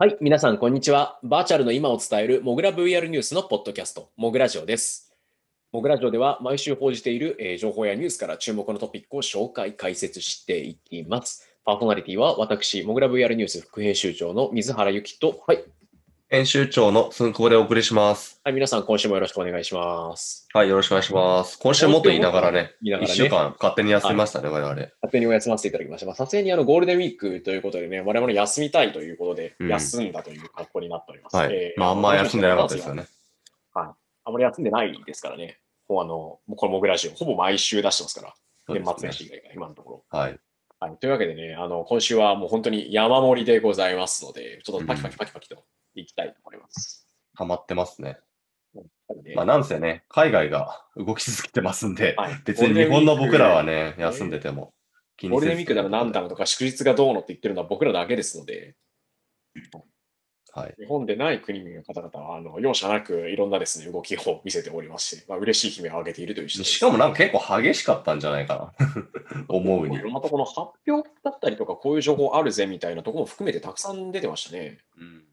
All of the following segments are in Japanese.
はい、皆さん、こんにちは。バーチャルの今を伝えるモグラ VR ニュースのポッドキャスト、モグラジオです。モグラジオでは毎週報じている、えー情報やニュースから注目のトピックを紹介、解説していきます。パーソナリティは私、モグラ VR ニュース副編集長の水原由紀と、はい、編集長のすんこでお送りします。はい、皆さん、今週もよろしくお願いします。はい、よろしくお願いします。今週もと言いながらね、一言いながらね週間勝手に休みましたね、我々。勝手にお休ませていただきました。まあ、さすがにあのゴールデンウィークということでね、我々休みたいということで、うん休んだという格好になっております。はいえ。ーまあ、あんま休んでなかったですよね。あまり休んでないですからね。もうあの、もうこのモグラジオ、ほぼ毎週出してますから、そう年末。年始以外が今のとこはい。ろ。はい、というわけでね、あの、今週はもう本当に山盛りでございますので、ちょっとパキパキパキパキといきたいと思います。ハマってますね。まあ、なんせね、海外が動き続けてますんで、はい。別に日本の僕らはね、休んでても気ゴールにせずデンウィークだの何だのとか祝日がどうのって言ってるのは僕らだけですので、はい。日本でない国々の方々は、あの、容赦なくいろんなですね、動きを見せておりまして、まあ、嬉しい悲鳴を上げているというしかもなんか結構激しかったんじゃないかな。思うにい。ろんなところの発表だったりとか、こういう情報あるぜみたいなところも含めてたくさん出てましたね。うん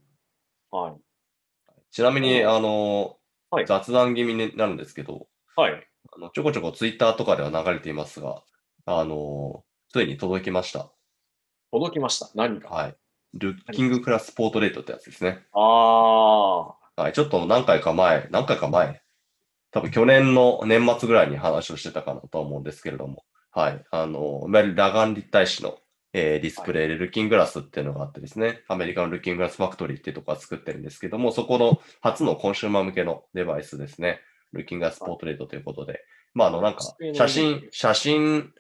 はい。ちなみに、あの、はい雑談気味になるんですけど、はい。あのちょこちょこツイッターとかでは流れていますが、あの、ついに届きました。届きました。何か。はい。ルッキングクラスポートレートってやつですね。ああ。はい。ちょっと何回か前、何回か前、多分去年の年末ぐらいに話をしてたかなと思うんですけれども、はい。あの、いわゆる裸眼立体視の、えーディスプレイでルッキンググラスっていうのがあってですね、アメリカのルッキンググラスファクトリーっていうところが作ってるんですけども、そこの初のコンシューマー向けのデバイスですね。ルッキンググラスポートレートということで、まあ、あの、なんか、写真、写真、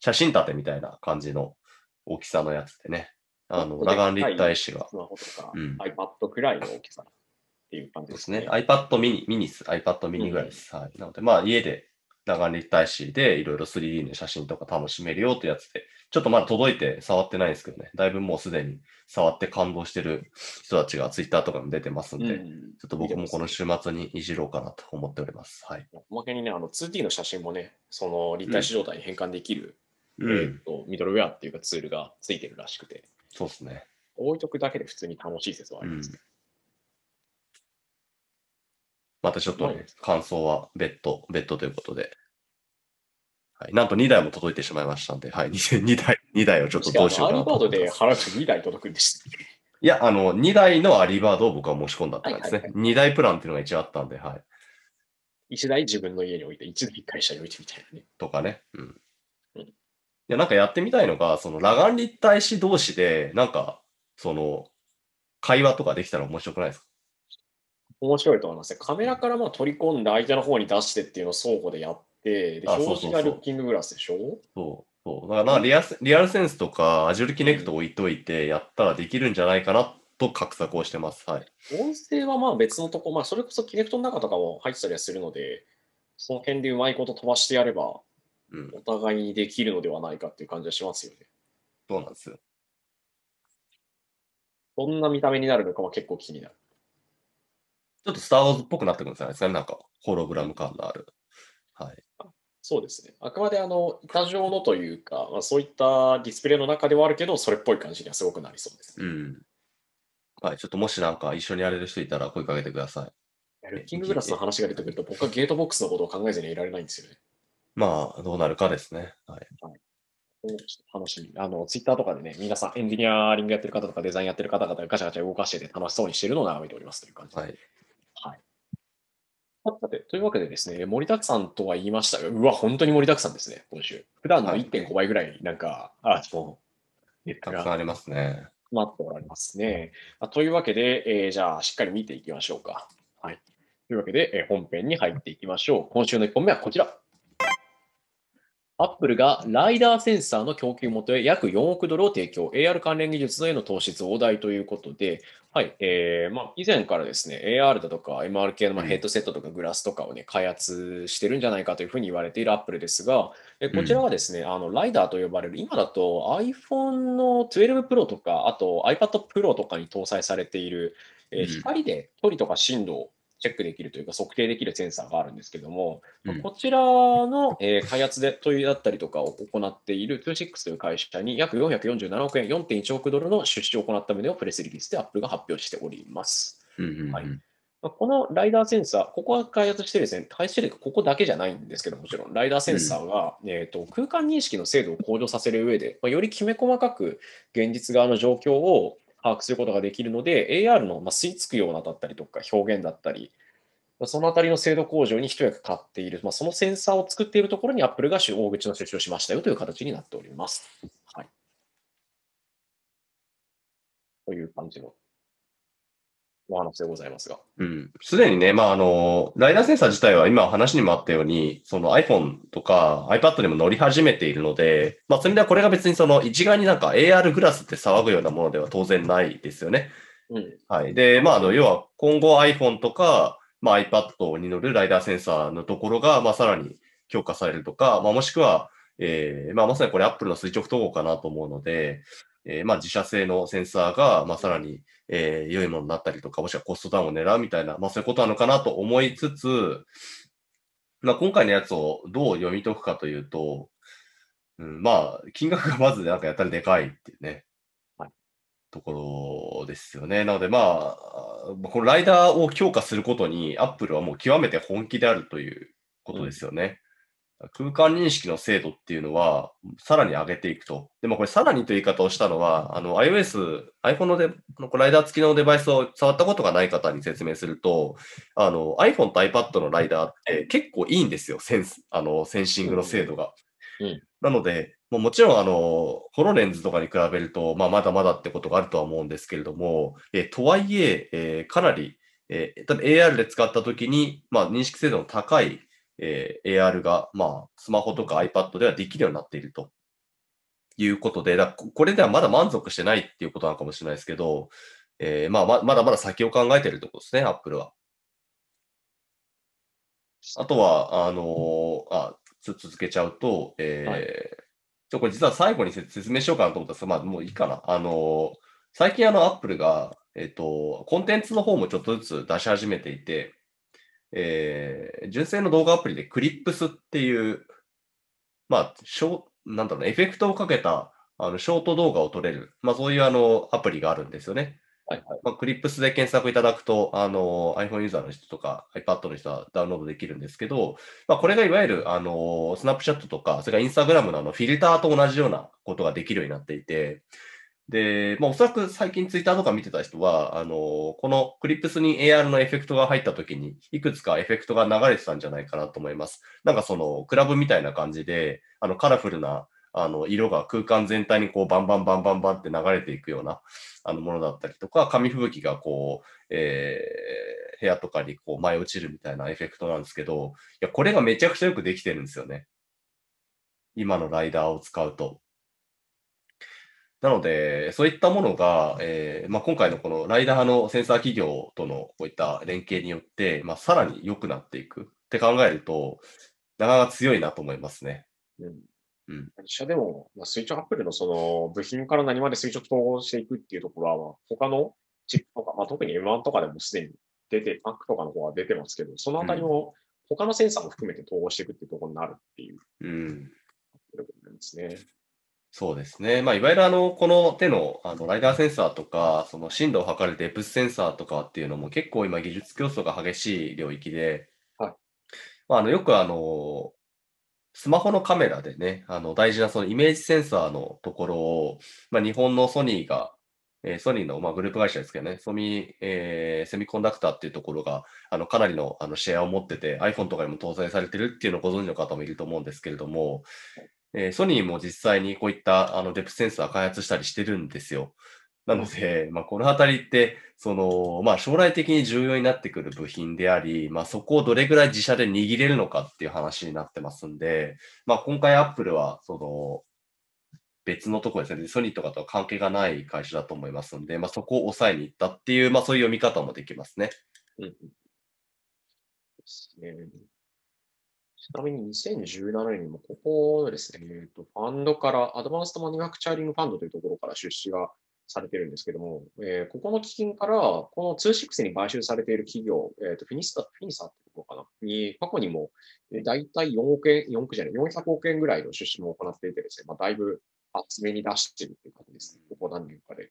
写真立てみたいな感じの大きさのやつでね、あの、裸眼立体視がスマホとか、うん iPad くらいの大きさっていう感じでですすね。ね。iPad mini、ミニです。iPad mini ぐらいです。はい。なので、まあ、家で裸眼立体視でいろいろ 3D の写真とか楽しめるよってやつで、ちょっとまだ届いて触ってないんですけどね。だいぶもうすでに触って感動してる人たちが Twitter とかにも出てますんで、うんちょっと僕もこの週末にいじろうかなと思っております。はい。おまけにね、あの 2D の写真もね、その立体視状態に変換できる、うえーとミドルウェアっていうかツールがついてるらしくて、そうですね。置いとくだけで普通に楽しい説はありますね。またちょっとねはい、感想は別途、別途ということで。はい。なんと2台も届いてしまいましたんで、はい。2, 台、2台をちょっとどうしようかなとアーリーバード。で払うと2台届くんです。いや、あの、2台のアリバードを僕は申し込んだって感じですね。はい2台プランっていうのが一応あったんで、はい。1台自分の家に置いて、1台会社に置いてみたいなね。とかね。うん。うんいや、なんかやってみたいのが、その裸眼立体視同士で、なんか、その、会話とかできたら面白くないですか？面白いと思いますね。カメラからまあ取り込んで相手の方に出してっていうのを相互でやって、で表示がルッキンググラスでしょ？そう。そう。だからリアスリアルセンスとか Azure Kinect 置いといてやったらできるんじゃないかなと画策をしてます。はい。音声はまあ別のとこ、まあそれこそキネクトの中とかも入ってたりはするので、その辺でうまいこと飛ばしてやれば、うん。お互いにできるのではないかっていう感じはしますよね。そうなんですよ。どんな見た目になるのかは結構気になる。ちょっとスター・ウォーズっぽくなってくるんじゃないですかね。なんか、ホログラム感のある。はい。そうですね。あくまであの板状のというか、まあ、そういったディスプレイの中ではあるけど、それっぽい感じにはすごくなりそうです、ね。うん。はい。ちょっともしなんか一緒にやれる人いたら声かけてください。ルッキンググラスの話が出てくると、僕はゲートボックスのことを考えずにはいられないんですよね。まあ、どうなるかですね。はい。ちょっと楽しみ。あの、ツイッターとかでね、皆さんエンジニアリングやってる方とかデザインやってる方々がガチャガチャ動かしてて楽しそうにしてるのを眺めておりますという感じで。はい。はい。さて、というわけでですね、盛りだくさんとは言いましたが、うわ、本当に盛りだくさんですね、今週。普段のはい1.5倍ぐらい、なんか、あ、もう、ネットがたくさんありますね。待っておられますね。あというわけで、えーじゃあ、しっかり見ていきましょうか。はい。というわけで、えー本編に入っていきましょう。今週の1本目はこちら。アップルがライダーセンサーの供給元へ約4億ドルを提供、AR 関連技術への投資増大ということで、はいえーまあ、以前からですね、AR だとか MR 系のヘッドセットとかグラスとかを、ね、開発してるんじゃないかというふうに言われているアップルですが、えこちらはですね、あのライダーと呼ばれる、今だと iPhone の12 Pro とか、あと iPad Pro とかに搭載されている、えーうん。光で距離とか振動をチェックできるというか測定できるセンサーがあるんですけども、うん。こちらの、えー開発で問いだったりとかを行っている26という会社に約447億円、4.1億ドルの出資を行った旨をプレスリリースで Apple が発表しております。うんうんうん。はい。まあこのライダーセンサー、ここが開発してるですね、開発してるここだけじじゃないんですけど、もちろん、ライダーセンサーが、えー、と空間認識の精度を向上させる上で、まあ、よりきめ細かく現実側の状況を把握することができるので、AR の、ま、吸い付くようなだったりとか、表現だったり、そのあたりの精度向上に一役買っている、まあ、そのセンサーを作っているところに Apple が大口の出資をしましたよという形になっております。はい。という感じのお話でございますが。うん。すでにね、まあ、あの、ライダーセンサー自体は今話にもあったように、その iPhone とか iPad にも乗り始めているので、まあ、そういう意味ではこれが別にその一概になんか AR グラスって騒ぐようなものでは当然ないですよね。うん。はい。で、まあ、あの、要は今後 iPhone とか、まあ、iPad に乗るライダーセンサーのところが、まあ、さらに強化されるとか、まあ、もしくは、えーまあ、まさにこれ Apple の垂直統合かなと思うので、えーまあ、自社製のセンサーが、まあ、さらに、えー良いものになったりとか、もしくはコストダウンを狙うみたいな、まあ、そういうことなのかなと思いつつ、まあ、今回のやつをどう読み解くかというと、うん、まあ、金額がまずなんかやったらでかいっていうね。はいところですよね。なので、まあ、このライダーを強化することに、アップルはもう極めて本気であるということですよね。空間認識の精度っていうのは、さらに上げていくと。でもこれ、さらにという言い方をしたのは、あの、iOS、iPhone のデのライダー付きのデバイスを触ったことがない方に説明すると、あの、iPhone と iPad のライダーって結構いいんですよ、センス、あの、センシングの精度が。うんなので、もうもちろん、あの、ホロレンズとかに比べると、まあ、まだまだってことがあるとは思うんですけれども、えーとはいええーかなり、えー、ただ AR で使ったときに、まあ、認識精度の高い、えー AR が、まあ、スマホとか iPad ではできるようになっているということで、だここれではまだ満足してないっていうことなのかもしれないですけど、えーまあ、ままだまだ先を考えているところですね、Apple は。あとは、あのーあ、続けちゃうと、えーはちょこれ実は最後に説説明しようかなと思ったんですが、まあもういいかな。あのー最近あの、Apple が、えっ、と、コンテンツの方もちょっとずつ出し始めていて、えー純正の動画アプリでクリップスっていう、まあ、ショーなんだろうね、エフェクトをかけた、あの、ショート動画を撮れる、まあそういうあの、アプリがあるんですよね。はいはい。まあ、クリップスで検索いただくと、あの、iPhone ユーザーの人とか iPad の人はダウンロードできるんですけど、まあ、これがいわゆる、あの、スナップチャットとか、それから Instagram のあの、フィルターと同じようなことができるようになっていて、で、まあ、おそらく最近 Twitter とか見てた人は、あの、このクリップスに AR のエフェクトが入った時に、いくつかエフェクトが流れてたんじゃないかなと思います。なんかその、クラブみたいな感じで、あの、カラフルな、あの、色が空間全体にこう、バンバンバンバンバンって流れていくような、あの、ものだったりとか、紙吹雪がこう、えー、部屋とかにこう、舞い落ちるみたいなエフェクトなんですけど、いや、これがめちゃくちゃよくできてるんですよね。今のライダーを使うと。なので、そういったものが、えーまあ、今回のこのライダーのセンサー企業とのこういった連携によって、まあ、さらに良くなっていくって考えると、なかなか強いなと思いますね。うんうん会社でも、まあ、垂直アップルのその部品から何まで垂直統合していくっていうところは、まあ他のチップとか、まあ、特に M1 とかでもすでに出て、Mac とかの方が出てますけど、そのあたりも他のセンサーも含めて統合していくっていうところになるっていううん。ことなんですね。そうですね。まあ、いわゆるあの、この手の、あの、ライダーセンサーとか、その振動を測るデプスセンサーとかっていうのも結構今技術競争が激しい領域で、はいまあ、あの、よくあの、スマホのカメラでね、あの、大事なそのイメージセンサーのところを、まあ、日本のソニーが、えーソニーの、まあ、グループ会社ですけどね、ソミ、えーセミコンダクターっていうところが、あの、かなりの、あの、シェアを持ってて、iPhone とかにも搭載されてるっていうのをご存知の方もいると思うんですけれども、えーソニーも実際にこういったあのデプスセンサー開発したりしてるんですよ。なので、まあ、このあたりって、その、まあ、将来的に重要になってくる部品であり、まあ、そこをどれぐらい自社で握れるのかっていう話になってますんで、まあ、今回アップルは、その、別のところですね、ソニーとかとは関係がない会社だと思いますんで、まあ、そこを抑えに行ったっていう、まあ、そういう読み方もできますね。うんですね。ちなみに2017年にもここですね、えーとファンドから、アドバンストマニュファクチャーリングファンドというところから出資がされてるんですけども、えーここの基金から、この26に買収されている企業、えーとフィニスタ、フィニサーってところかなに、過去にも、えー、大体4億円、4億じゃない、400億円ぐらいの出資も行っていてですね、まあ、だいぶ厚めに出しているという感じですね。ここ何年かで。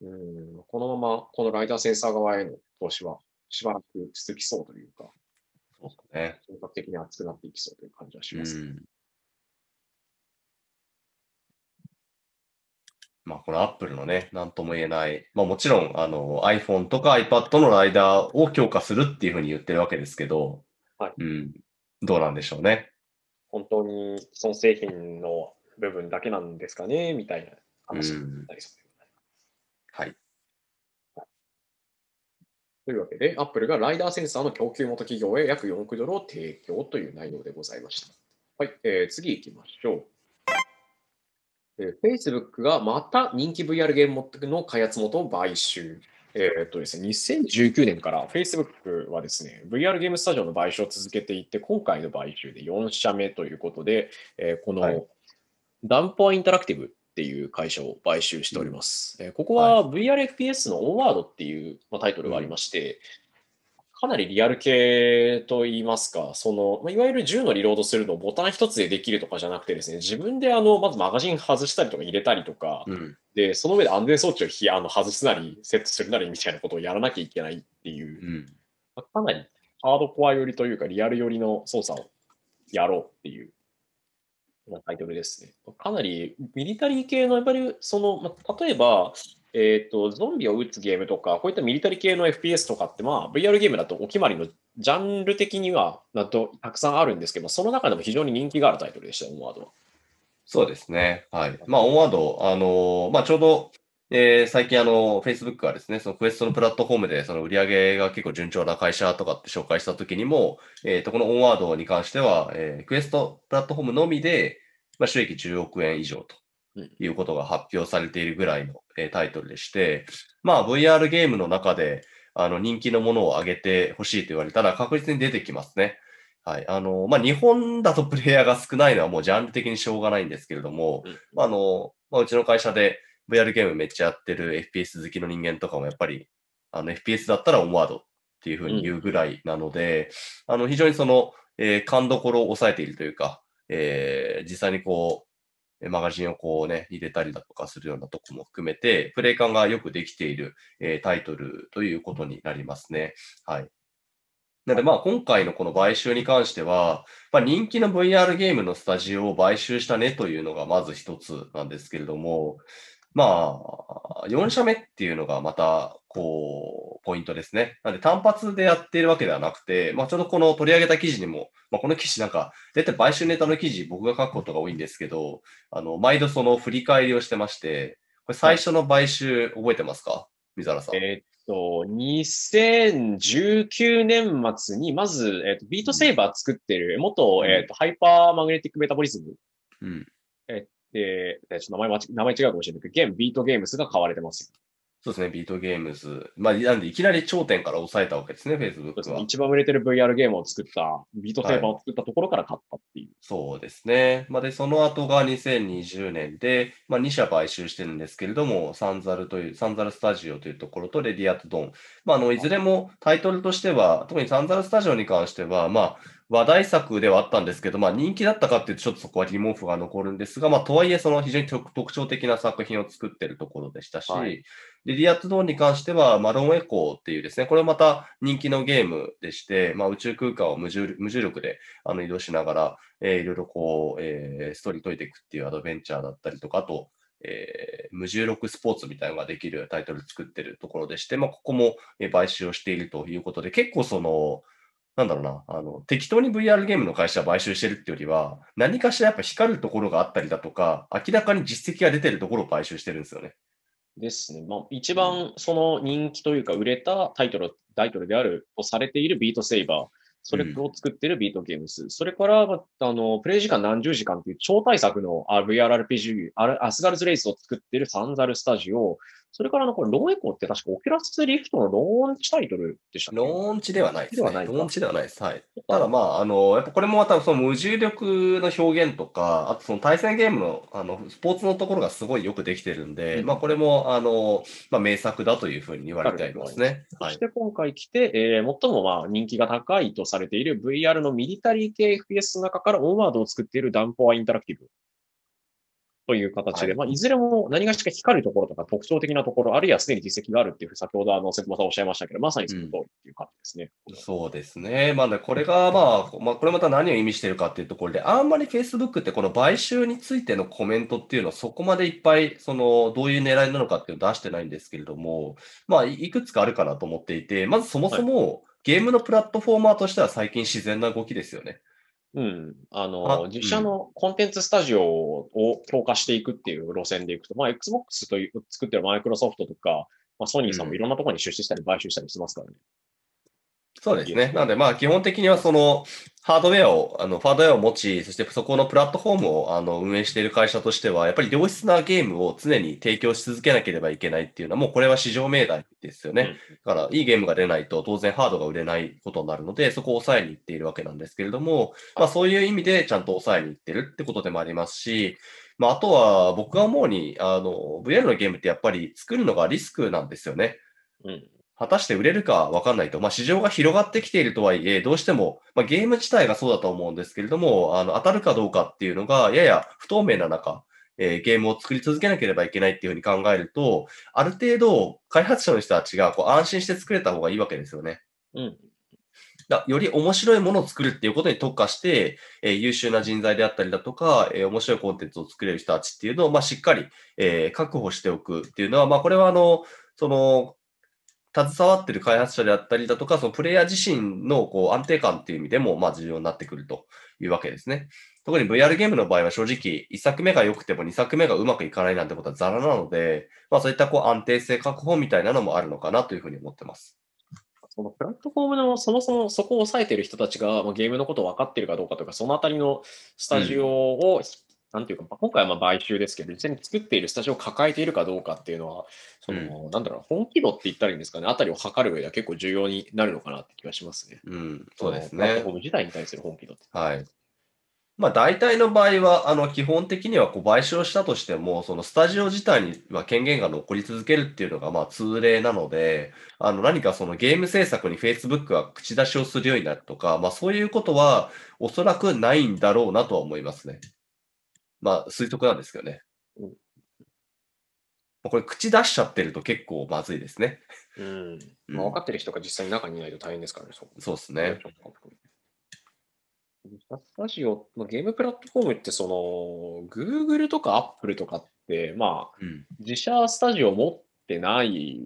うん、このまま、このライダーセンサー側への投資はしばらく続きそうというか、ね。本格的に熱くなっていきそうという感じはしうます。ん。まあ、この Apple のね、なんとも言えない、まあもちろん、あの、iPhone とか iPad のライダーを強化するっていうふうに言ってるわけですけど、はいうん。どうなんでしょうね。本当にその製品の部分だけなんですかね、みたいな話になりそうです。はい。というわけで、Apple がライダーセンサーの供給元企業へ約4億ドルを提供という内容でございました。はい、えー次行きましょう。えー Facebook がまた人気 VR ゲームの開発元を買収。えーっとですね、2019年から Facebook はですね、VR ゲームスタジオの買収を続けていて、今回の買収で4社目ということで、えーこはいのダンポアインタラクティブっていう会社を買収しております。えーここは VRFPS のオンワードっていう、まあ、タイトルがありまして、かなりリアル系と言いますか、その、まあいわゆる銃のリロードするのをボタン一つでできるとかじゃなくてですね、自分であの、まずマガジン外したりとか入れたりとか、うん。で、その上で安全装置をひあの外すなり、セットするなりみたいなことをやらなきゃいけないっていう、うん。まあかなりハードコア寄りというか、リアル寄りの操作をやろうっていうなタイトルですね。かなりミリタリー系の、やっぱりその、まあ、例えば、えっ、と、ゾンビを撃つゲームとか、こういったミリタリー系の FPS とかって、まあ、VR ゲームだとお決まりのジャンル的には、なとたくさんあるんですけど、その中でも非常に人気があるタイトルでした、オンワードは。そうですね。はい。まあ、オンワード、あのーまあ、ちょうど、えー最近あの、Facebook がですね、そのクエストのプラットフォームで、その売り上げが結構順調な会社とかって紹介したときにも、えっと、このオンワードに関しては、えークエストプラットフォームのみで、まあ、収益10億円以上とうんいうことが発表されているぐらいの、えータイトルでして、まあ、VR ゲームの中で、あの、人気のものを上げてほしいと言われたら確実に出てきますね。はい。あの、まあ、日本だとプレイヤーが少ないのはもうジャンル的にしょうがないんですけれども、うんまああの、まあ、うちの会社で VR ゲームめっちゃやってる FPS 好きの人間とかもやっぱり、あの FPS だったらオンワードっていうふうに言うぐらいなので、あの非常にその、えー勘どころを抑えているというか、えー実際にこう、マガジンをこうね、入れたりだとかするようなとこも含めて、プレイ感がよくできている、えータイトルということになりますね。はい。なのでまあ今回のこの買収に関しては、まあ、人気の VR ゲームのスタジオを買収したねというのがまず一つなんですけれども、まあ、4社目っていうのがまた、こう、ポイントですね。なので単発でやっているわけではなくて、まあちょうどこの取り上げた記事にも、まあこの記事なんか、大体買収ネタの記事僕が書くことが多いんですけど、あの、毎度その振り返りをしてまして、これ最初の買収覚えてますか？水原さん。えーっと、2019年末に、まず、えーっと、ビートセーバー作ってる、元、うんえーっと、ハイパーマグネティックメタボリズムうん。で、えーちょっと名前名前違うかもしれないけど、現ビートゲームスが買われてます。そうですね、ビートゲームズ。まあ、なんでいきなり頂点から抑えたわけですね、そうで Facebook すねは。一番売れてる VR ゲームを作った、ビートセーバーを作ったところから買ったっていう。そうですね。まあ、で、その後が2020年で、まあ、2社買収してるんですけれども、サンザルという、サンザルスタジオというところとレディアットドン。まあ、あの、いずれもタイトルとしては、特にサンザルスタジオに関しては、まあ、話題作ではあったんですけど、まあ、人気だったかっていうと、ちょっとそこは疑問符が残るんですが、まあ、とはいえ、その非常に特特徴的な作品を作ってるところでしたし、はい。レディアットドーンに関しては、マロンエコーっていうですね、これまた人気のゲームでして、まあ、宇宙空間を無重無重力であの移動しながら、えーいろいろこう、えーストーリー解いていくっていうアドベンチャーだったりとか、あと、えー無重力スポーツみたいなのができるタイトル作ってるところでして、まあ、ここもえー買収をしているということで、結構その、なんだろうな、あの、適当に VR ゲームの会社は買収してるってよりは、何かしらやっぱ光るところがあったりだとか、明らかに実績が出てるところを買収してるんですよね。ですね。まあ、一番その人気というか売れたタイトル、タイトルであるとされているビートセイバー。それを作ってるビートゲームス。それから、あの、プレイ時間何十時間っていう超大作の VRRPG、アスガルズラースを作ってるサンザルスタジオ。それからのこれ、ローンエコーって確かオキュラスリフトのローンチタイトルでしたっけ？ローンチではないですね。ローンチではないです。はい。ただまあ、あの、やっぱこれもまたその無重力の表現とか、あとその対戦ゲームの、あの、スポーツのところがすごいよくできてるんで、うんまあこれも、あの、まあ名作だというふうに言われてありますね。はいそし。て今回来て、えー最もまあ人気が高いとされている VR のミリタリー系 FPS の中からオンワードを作っているダンポアインタラクティブという形で、はいいまあ、いずれも何がしか光るところとか特徴的なところ、あるいはすでに実績があるっていう、先ほどあの、瀬久保さんおっしゃいましたけど、まさにその通りっていう感じですね。そうですね。まあね、これがまあ、まあ、これまた何を意味しているかっていうところで、あんまり Facebook ってこの買収についてのコメントっていうのはそこまでいっぱい、その、どういう狙いなのかっていうのを出してないんですけれども、まあ、いいくつかあるかなと思っていて、まずそもそも、ゲームのプラットフォーマーとしては最近自然な動きですよね。うん。ああの、自社のコンテンツスタジオを強化していくっていう路線でいくと、まあ、Xbox という作ってるマイクロソフトとか、まあ、ソニーさんもいろんなところに出資したり買収したりしてますからね。そうですね。なので、まあ、基本的にはその、ハードウェアを、あの、ハードウェアを持ち、そしてそこのプラットフォームを、あの、運営している会社としては、やっぱり良質なゲームを常に提供し続けなければいけないっていうのは、もうこれは市場命題ですよね。だから、いいゲームが出ないと、当然ハードが売れないことになるので、そこを抑えにいっているわけなんですけれども、まあ、そういう意味でちゃんと抑えにいってるってことでもありますし、まあ、あとは、僕が思うに、あの、VR のゲームってやっぱり作るのがリスクなんですよね。うん。果たして売れるかわかんないと。まあ、市場が広がってきているとはいえ、どうしても、まあ、ゲーム自体がそうだと思うんですけれども、あの、当たるかどうかっていうのが、やや不透明な中、えーゲームを作り続けなければいけないっていうふうに考えると、ある程度、開発者の人たちがこう安心して作れた方がいいわけですよね。うん。だより面白いものを作るっていうことに特化して、えー優秀な人材であったりだとか、えー面白いコンテンツを作れる人たちっていうのを、まあ、しっかり、えー確保しておくっていうのは、まあ、これはあの、その、携わってる開発者であったりだとか、そのプレイヤー自身のこう安定感っていう意味でも、まあ、重要になってくるというわけですね。特に VR ゲームの場合は正直、1作目が良くても2作目がうまくいかないなんてことはザラなので、まあ、そういったこう安定性確保みたいなのもあるのかなというふうに思ってます。そのプラットフォームのそもそもそこを抑えてる人たちが、ま、ゲームのことを分かっているかどうかとか、そのあたりのスタジオを引っ、なんていうか、まあ今回はまあ買収ですけど、実際に作っているスタジオを抱えているかどうかっていうのは、その、なんだろう、本気度って言ったらいいんですかね、あたりを測る上では結構重要になるのかなって気がしますね。うん、そうですねのプラットフォ。ーム自体に対する本気度って。はい。まあ大体の場合は、あの、基本的にはこう買収をしたとしても、そのスタジオ自体には権限が残り続けるっていうのがまあ通例なので、あの、何かそのゲーム制作に Facebook が口出しをするようになるとか、まあそういうことはおそらくないんだろうなとは思いますね。まあ推測なんですけどね。うんまあこれ口出しちゃってると結構まずいですね。うん。うんまあ、分かってる人が実際に中にいないと大変ですからね、そうですね。スタジオのゲームプラットフォームって、その、Google とか Apple とかって、まあ、うん。自社スタジオ持ってない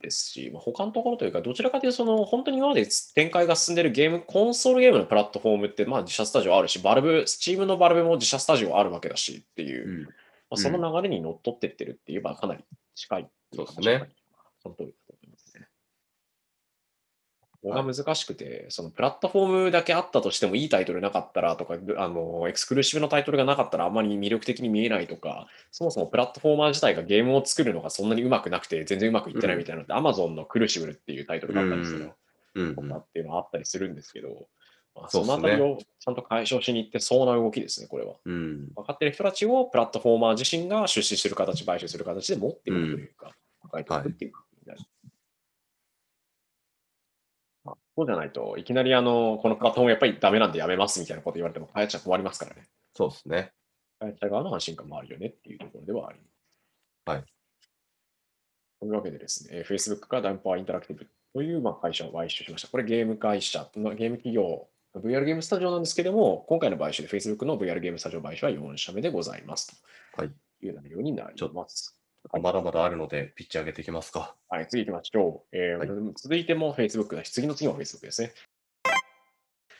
ですし、まあ、他のところというか、どちらかというと、その、本当に今まで展開が進んでるゲーム、コンソールゲームのプラットフォームって、まあ、自社スタジオあるし、バルブ、スチームのバルブも自社スタジオあるわけだしっていう、うんまあ、その流れに乗っ取ってってるって言えばかなり近い。そうですね。その通り。ここが難しくて、そのプラットフォームだけあったとしてもいいタイトルなかったらとか、あの、エクスクルーシブのタイトルがなかったらあんまり魅力的に見えないとか、そもそもプラットフォーマー自体がゲームを作るのがそんなにうまくなくて全然うまくいってないみたいなのって、Amazon のクルーシブルっていうタイトルがあったりするうん、とかっていうのはあったりするんですけど、まあ、そのあたりをちゃんと解消しに行ってそうな動きですね、これは。うん。分かってる人たちをプラットフォーマー自身が出資する形、買収する形で持っていくというか、抱えていくっていう感じになる。まあそうじゃないといきなりあの、このプラットフォームやっぱりダメなんでやめますみたいなこと言われても、開発者困りますからね。そうですね。開発者側の安心感もあるよねっていうところではあります。はい。というわけでですね、えー Facebook がダウンポアインタラクティブというまあ会社を買収しました。これゲーム会社、まあゲーム企業、VR ゲームスタジオなんですけども、今回の買収で Facebook の VR ゲームスタジオ買収は4社目でございます。はい。という内容になります。まだまだあるので、ピッチ上げていきますか。はい、次行きましょう。えーはい続いても Facebook だし、次の次も Facebook ですね。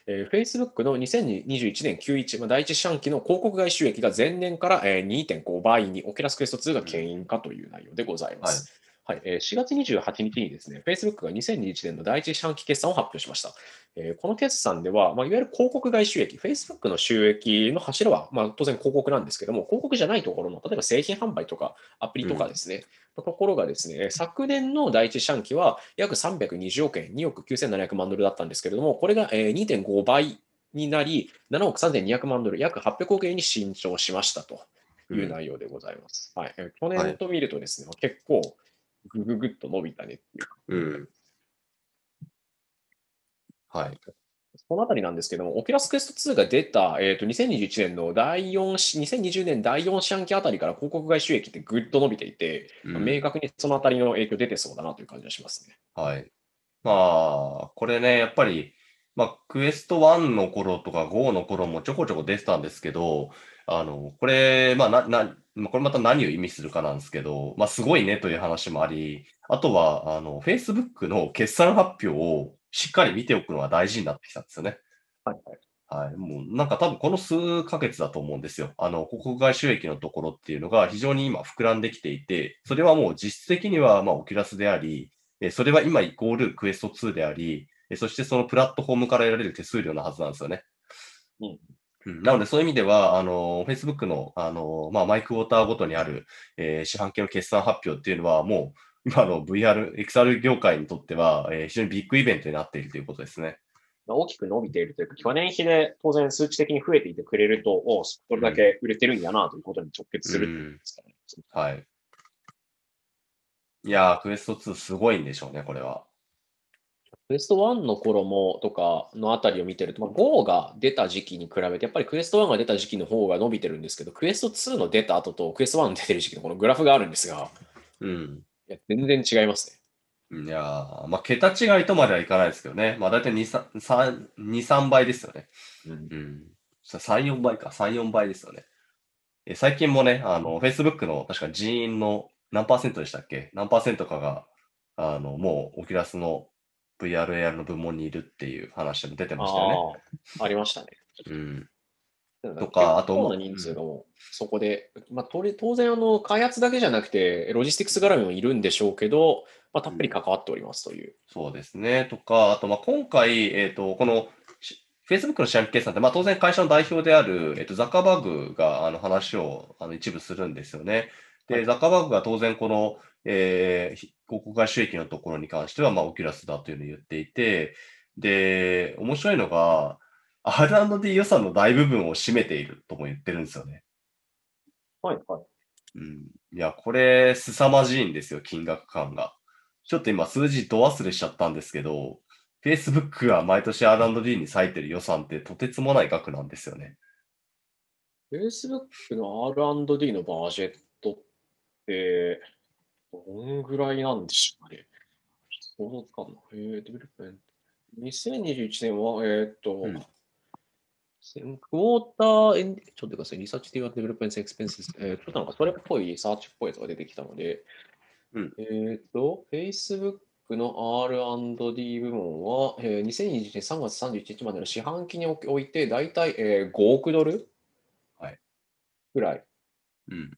えー Facebook の2021年 Q1、まあ、第一四半期の広告外収益が前年から、えー2.5倍に、オキュラスクエスト2が牽引かという内容でございます。はい、えー4月28日にですね、Facebook が2021年の第一四半期決算を発表しました。えーこの決算では、まあ、いわゆる広告外収益、Facebook の収益の柱は、まあ、当然広告なんですけども、広告じゃないところの、例えば製品販売とかアプリとかですね、のところがですね、昨年の第一四半期は約320億円、2億9700万ドルだったんですけれども、これがえー2.5倍になり、7億3200万ドル、約800億円に伸長しましたという内容でございます。はいえー去年と見るとですね、結構ぐぐぐっと伸びたねっていうか、うん。はい。このあたりなんですけども、オキュラスクエスト2が出た、えー、と2021年の第4四、2020年第4四半期あたりから広告外収益ってぐっと伸びていて、うん明確にそのあたりの影響出てそうだなという感じがしますね。はい。まあ、これね、やっぱり、まあ、クエスト1の頃とか5の頃もちょこちょこ出てたんですけど、あの、これ、まあ、な、な、まあこれまた何を意味するかなんですけど、まあ、すごいねという話もあり、あとは、あの、Facebook の決算発表をしっかり見ておくのが大事になってきたんですよね。はいはいはい。もうなんか多分この数ヶ月だと思うんですよ。あの、広告外収益のところっていうのが非常に今膨らんできていて、それはもう実質的にはまあオキュラスであり、えそれは今イコールクエスト2であり、えそしてそのプラットフォームから得られる手数料のはずなんですよね。うんうんなのでそういう意味では、あの、Facebook の、あの、まあ、マイクウォーターごとにある、えー四半期の決算発表っていうのはもう今の VR、XR 業界にとっては、えー非常にビッグイベントになっているということですね。まあ大きく伸びているというか、去年比で当然数値的に増えていてくれると、おそれだけ売れてるんやなということに直結するんですかね。はい。いやー、クエスト2すごいんでしょうね、これは。クエスト1の頃もとかのあたりを見てると、まあ、GO が出た時期に比べて、やっぱりクエスト1が出た時期の方が伸びてるんですけど、クエスト2の出た後とクエスト1の出てる時期のこのグラフがあるんですが、うん。いや全然違いますね。いやー、まあ、桁違いとまではいかないですけどね。まあ、だいたい2、3、3 2 3倍ですよね。うんうん。さ3、4倍か。3、4倍ですよね。え最近もね、あの、Facebook の確か人員の何パーセントでしたっけ？何パーセントかが、あの、もう、オキュラスの VRAR の部門にいるっていう話も出てましたよね。ああ、ありましたね。うん。とかあと結構な人数がもうそこで、まあ、当然あの、開発だけじゃなくて、ロジスティクス絡みもいるんでしょうけど、まあ、たっぷり関わっておりますという。そうですね。とか、あと、まあ、今回、えっ、と、この、し Facebook の四半期決算って、まあ、当然会社の代表である、えっ、と、ザッカーバーグが、あの、話を、あの、一部するんですよね。で、はいザッカーバーグが当然、この、えー、ひ広告外収益のところに関しては、まあ、オキュラスだというのを言っていて、で、面白いのが、R&D 予算の大部分を占めているとも言ってるんですよね。はいはい。うん。いや、これ、凄まじいんですよ、金額感が。ちょっと今、数字ど忘れしちゃったんですけど、Facebook が毎年 R&D に割いてる予算ってとてつもない額なんですよね。Facebook の R&D の budget って、どんぐらいなんでしょうかね。想像つかんな。えー、 development。2021年は、えーっと、うんquarter end、ちょっと待ってください。 research development expense。えー、ちょっとなんかそれっぽいリサーチっぽいやつが出てきたので、うんえーっと、Facebook の R&D 部門は、えー、2021年3月31日までの四半期において、だいたい、えー、5億ドルはいぐらい。うん。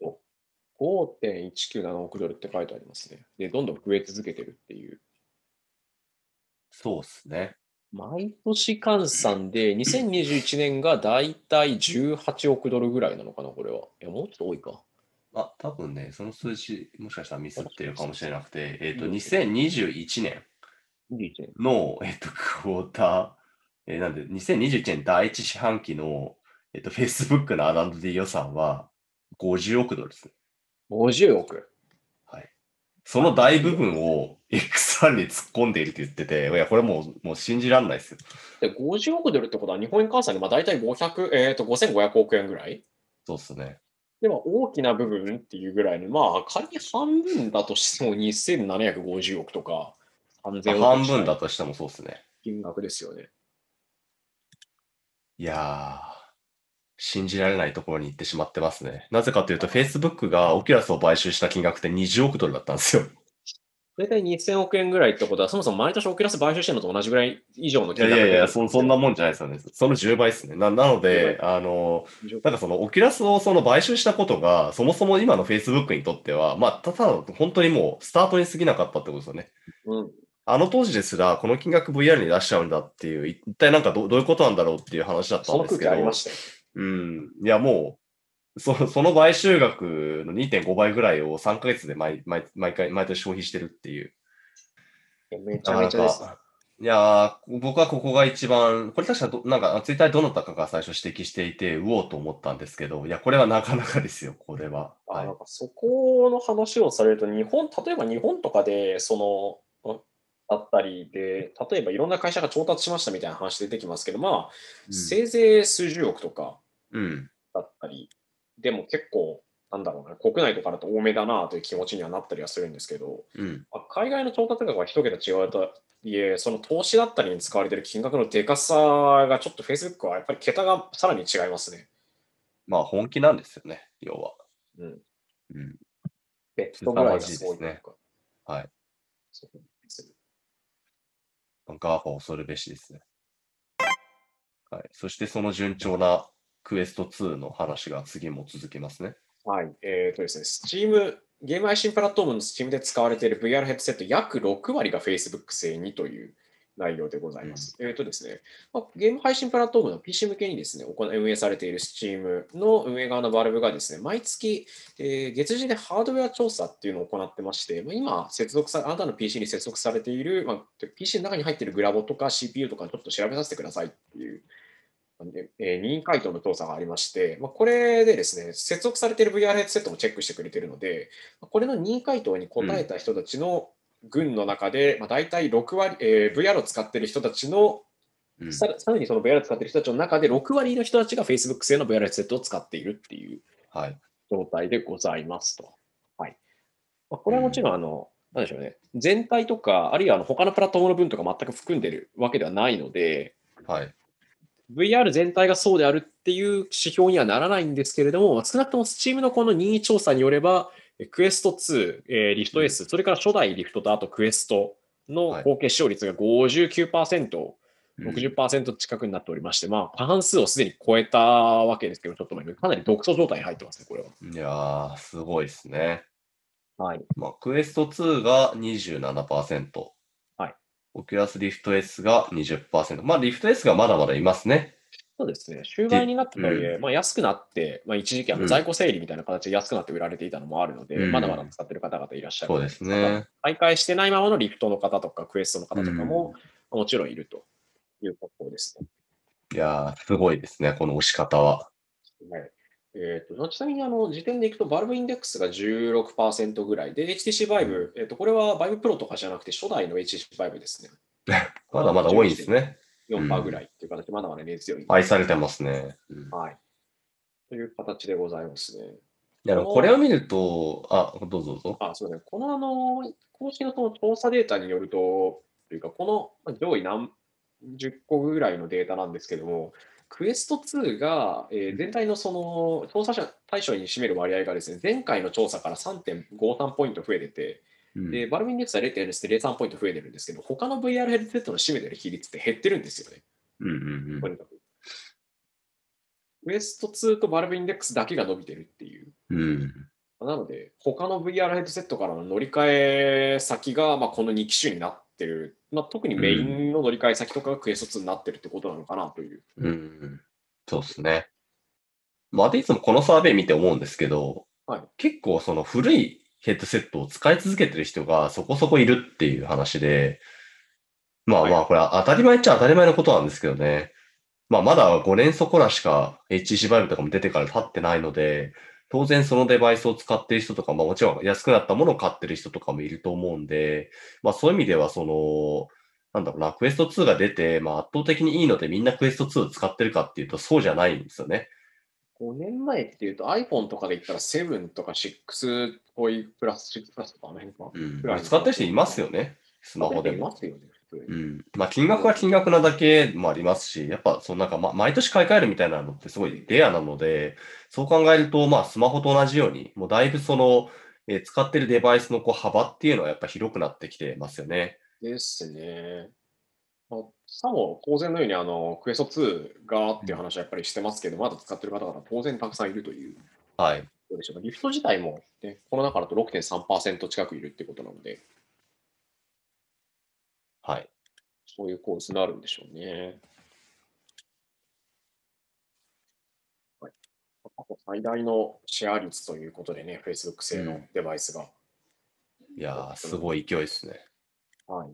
5.197億ドルって書いてありますね。で、どんどん増え続けてるっていう。そうっすね。毎年換算で、2021年がだいたい18億ドルぐらいなのかな、これは。いや、もうちょっと多いか。あ、多分ね、その数字、もしかしたらミスってるかもしれなくて、えっ、と、うん2021年21年。の、えっ、と、クォーター、えーなんで、2021年第一四半期の、えっ、と、Facebook の R&D 予算は50億ドルですね。50億。はい。その大部分を XR に突っ込んでいると言ってて、いや、これもう、もう信じられないですよ。で、50億ドルってことは、日本円換算でまあ大体500、えー、と5500億円ぐらい？そうっすね。でも大きな部分っていうぐらいの、まあ仮に半分だとしても2750億とか3000億半分だとしてもそうっすね。金額ですよね。いやー、信じられないところに行ってしまってますね。なぜかというと、Facebook がオキュラスを買収した金額って20億ドルだったんですよ。大体2000億円ぐらいってことは、そもそも毎年オキュラス買収してるのと同じぐらい以上のいやいやいや、そそんなももんじゃないですよね。その10倍ですね。ななので、あの、なんかそのオキュラスをその買収したことが、そもそも今の Facebook にとっては、まあ、ただ本当にもうスタートに過ぎなかったってことですよね。うん、あの当時ですら、この金額 VR に出しちゃうんだっていう、一体なんかどどういうことなんだろうっていう話だったその空気んですけど。ありましたよ。うん。いや、もう、そ その買収額の2.5倍ぐらいを3ヶ月で毎毎毎回、毎年消費してるっていう。めちゃめちゃですね。いやー、僕はここが一番、これ確かど、なんか、ツイッターでどなたかが最初指摘していて、うおうと思ったんですけど、いや、これはなかなかですよ、これは。はいあなんかそこの話をされると、日本、例えば日本とかで、その、だったりで、例えばいろんな会社が調達しましたみたいな話出てきますけど、まあ、せいぜい数十億とかうん。だったり、でも結構、なんだろうな、国内とかだと多めだなという気持ちにはなったりはするんですけど、うん。まあ海外の調達額は一桁違うとはいえ、その投資だったりに使われている金額のでかさがちょっと Facebook はやっぱり桁がさらに違いますね。まあ、本気なんですよね、要は。うん。うん。ベット具合がすごいはい。ガーファ恐るべしですね。はい。そして、その順調なクエスト2の話が次も続きますね。はい。えっ、とですね、Steam、ゲーム配信プラットフォームの Steam で使われている VR ヘッドセット約6割が Facebook 製にという内容でございます。えっ、とですね、まあ、ゲーム配信プラットフォームの PC 向けにですね、運営されている Steam の運営側のバルブがですね、毎月、えー月次でハードウェア調査っていうのを行ってまして、まあ、今、接続さ、あなたの PC に接続されている、まあ、PC の中に入っているグラボとか CPU とかちょっと調べさせてくださいっていうでえー任意回答の調査がありまして、まあ、これでですね、接続されている VR ヘッドセットもチェックしてくれているので、まあこれの任意回答に答えた人たちの群の中で、まあ、大体6割、えー VR を使っている人たちの、うん。さらにその VR を使っている人たちの中で6割の人たちが Facebook 製の VR ヘッドセットを使っているっていうはい。状態でございますと。はいまあ、これはもちろん、あの、なんでしょうね、全体とか、あるいはあの他のプラットフォームの分とか全く含んでいるわけではないので、はい。VR 全体がそうであるっていう指標にはならないんですけれども、少なくとも Steam のこの任意調査によれば、えクエスト2、えーリフト S、それから初代リフトとあとクエストのはい合計使用率が59%、うん60%近くになっておりまして、まあ、過半数をすでに超えたわけですけど、ちょっとかなり独走状態に入ってますね、これは。いやー、すごいですね。はい。まあ、クエスト2が27%。はい。オキュラスリフト S が20%。まあ、リフト S がまだまだいますね。そうですね。終盤になったとはいえ、うまあ、安くなって、まあ、一時期あうんの在庫整理みたいな形で安くなって売られていたのもあるので、うんまだまだ使ってる方々いらっしゃるそうですね。買い替えしてないままのリフトの方とか、クエストの方とかも、もちろんいるということですね。いやー、すごいですね、この押し方は。はいえーとちなみにあの時点でいくと、バルブインデックスが16%ぐらいで、HTC Vive、えーとこれは Vive Pro とかじゃなくて、初代の HTC Vive ですね。まだまだ多いんですね。4%ぐらいっていう形で、まだまだ根強い。愛されてますね。うんはい。という形でございますね。いやこれを見ると、あ、どうぞどうぞ。あ、すみません。このあの、公式のその調査データによると、というか、このまあ上位何十個ぐらいのデータなんですけども、クエスト2が、えー全体のその調査者対象に占める割合がですね、前回の調査から3.53ポイント増えてて、うんで、バルビンデックスは0.03ポイント増えてるんですけど、他の VR ヘッドセットの占めてる比率って減ってるんですよね、うんうんうんとにかく。クエスト2とバルブインデックスだけが伸びてるっていう。うん。なので、他の VR ヘッドセットからの乗り換え先が、まあ、この2機種になってる、まあ、特にメインの乗り換え先とかがクエスト2になってるってことなのかなという。うん。そうですね。まあ、でいつもこのサーベイ見て思うんですけど、はい結構その古いヘッドセットを使い続けてる人がそこそこいるっていう話で、まあはいまあ、これは当たり前っちゃ当たり前のことなんですけどね。まあ、まだ5年そこらしか HTC Vive とかも出てから経ってないので、当然そのデバイスを使ってる人とか、まあもちろん安くなったものを買ってる人とかもいると思うんで、まあそういう意味ではその、なんだろうな、クエスト2が出て、まあ圧倒的にいいのでみんなクエスト2を使ってるかっていうとそうじゃないんですよね。5年前っていうと iPhone とかで言ったら7とか6多いプラス6プラスとかあの辺か。うん。使ってる人いますよね。スマホでも。いますよね。うん。まあ金額は金額なだけもありますし、やっぱそのなんか、ま、毎年買い替えるみたいなのってすごいレアなので、そう考えると、まあスマホと同じように、もうだいぶその、えー使ってるデバイスのこう幅っていうのはやっぱ広くなってきてますよね。ですね。まあ、さも当然のようにあのクエスト2がっていう話はやっぱりしてますけど、まだ使ってる方々当然たくさんいるというはい。どうでしょうか。リフト自体も、ね、この中だと6.3%近くいるってことなので、はい。そういうコースになるんでしょうね。はい、過去最大のシェア率ということでね、Facebook 製のデバイスが。いやー、すごい勢いですね。はい。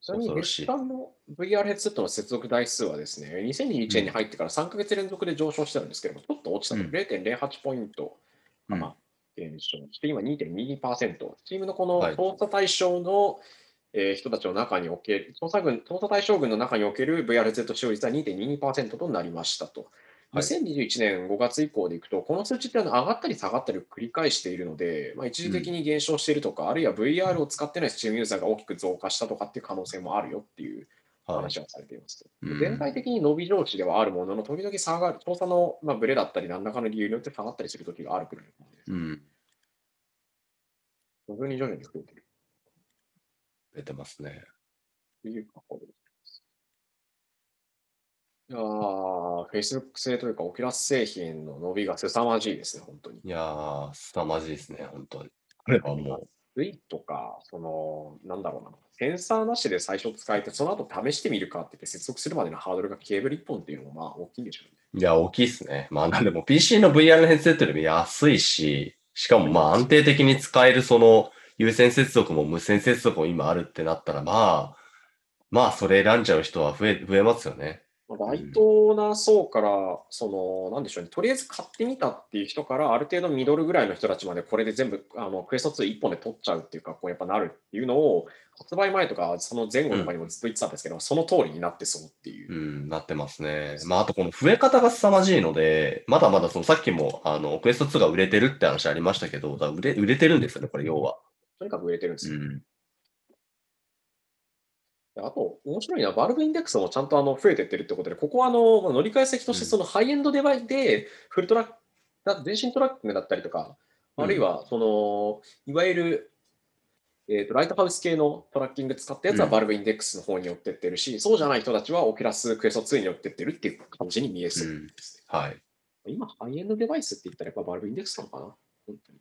ちなみに、月間の VR ヘッドセットの接続台数はですね、2021年に入ってから3ヶ月連続で上昇してるんですけども、ちょっと落ちたとうん0.08ポイントかな、減少して、今2.22%。チームのこのはい調査対象の、えー人たちの中における、調査軍調査対象軍の中における VR ヘッドセット使用率は2.22%となりましたと。はい2021年5月以降でいくと、この数値ってあの上がったり下がったりを繰り返しているので、まあ、一時的に減少しているとか、あるいは VR を使ってない Steam ユーザーが大きく増加したとかっていう可能性もあるよっていうはい。話はされていますと。うん全体的に伸び上司ではあるものの、時々下がる、調査の、まあ、ブレだったり、何らかの理由によって下がったりする時があるくらいで、うん。徐々に徐々に増えている出てますね。という格好でいやー、Facebook 製というか、オキュラス製品の伸びが凄まじいですね、本当に。いやー、凄まじいですね、本当に。これはもスイとか、その、なんだろうな、センサーなしで最初使えて、その後試してみるかって言って接続するまでのハードルがケーブル1本っていうのもまあ大きいんでしょうね。いや、大きいですね。まあ、なんでも PC の VR のヘッドセットよりも安いし、しかもまあ安定的に使えるその有線接続も無線接続も今あるってなったら、まあ、まあ、それ選んじゃう人は増え、増えますよね。まあ大当な層から、その、なんでしょうね、とりあえず買ってみたっていう人から、ある程度ミドルぐらいの人たちまで、これで全部、あのクエスト2一本で取っちゃうっていうか、こうやっぱなるっていうのを、発売前とか、その前後とかにもずっと言ってたんですけど、その通りになってそうっていう。うん、なってますね。まあ、あとこの増え方が凄まじいので、まだまだそのさっきも、あの、クエスト2が売れてるって話ありましたけど、売れ、売れてるんですよね、これ要は。とにかく売れてるんですよ。うん。あと、面白いのは、バルブインデックスもちゃんとあの増えてってるってことで、ここはあのまあ乗り換え先として、うんそのハイエンドデバイスで、フルトラック、だ全身トラックだったりとか、うんあるいはその、いわゆる、えーとライトハウス系のトラッキング使ったやつはうんバルブインデックスの方に寄ってってるし、そうじゃない人たちはオキュラスクエスト2に寄ってってるっていう感じに見えそうですね。はい。今、ハイエンドデバイスって言ったらやっぱバルブインデックスなのかな？本当に。っ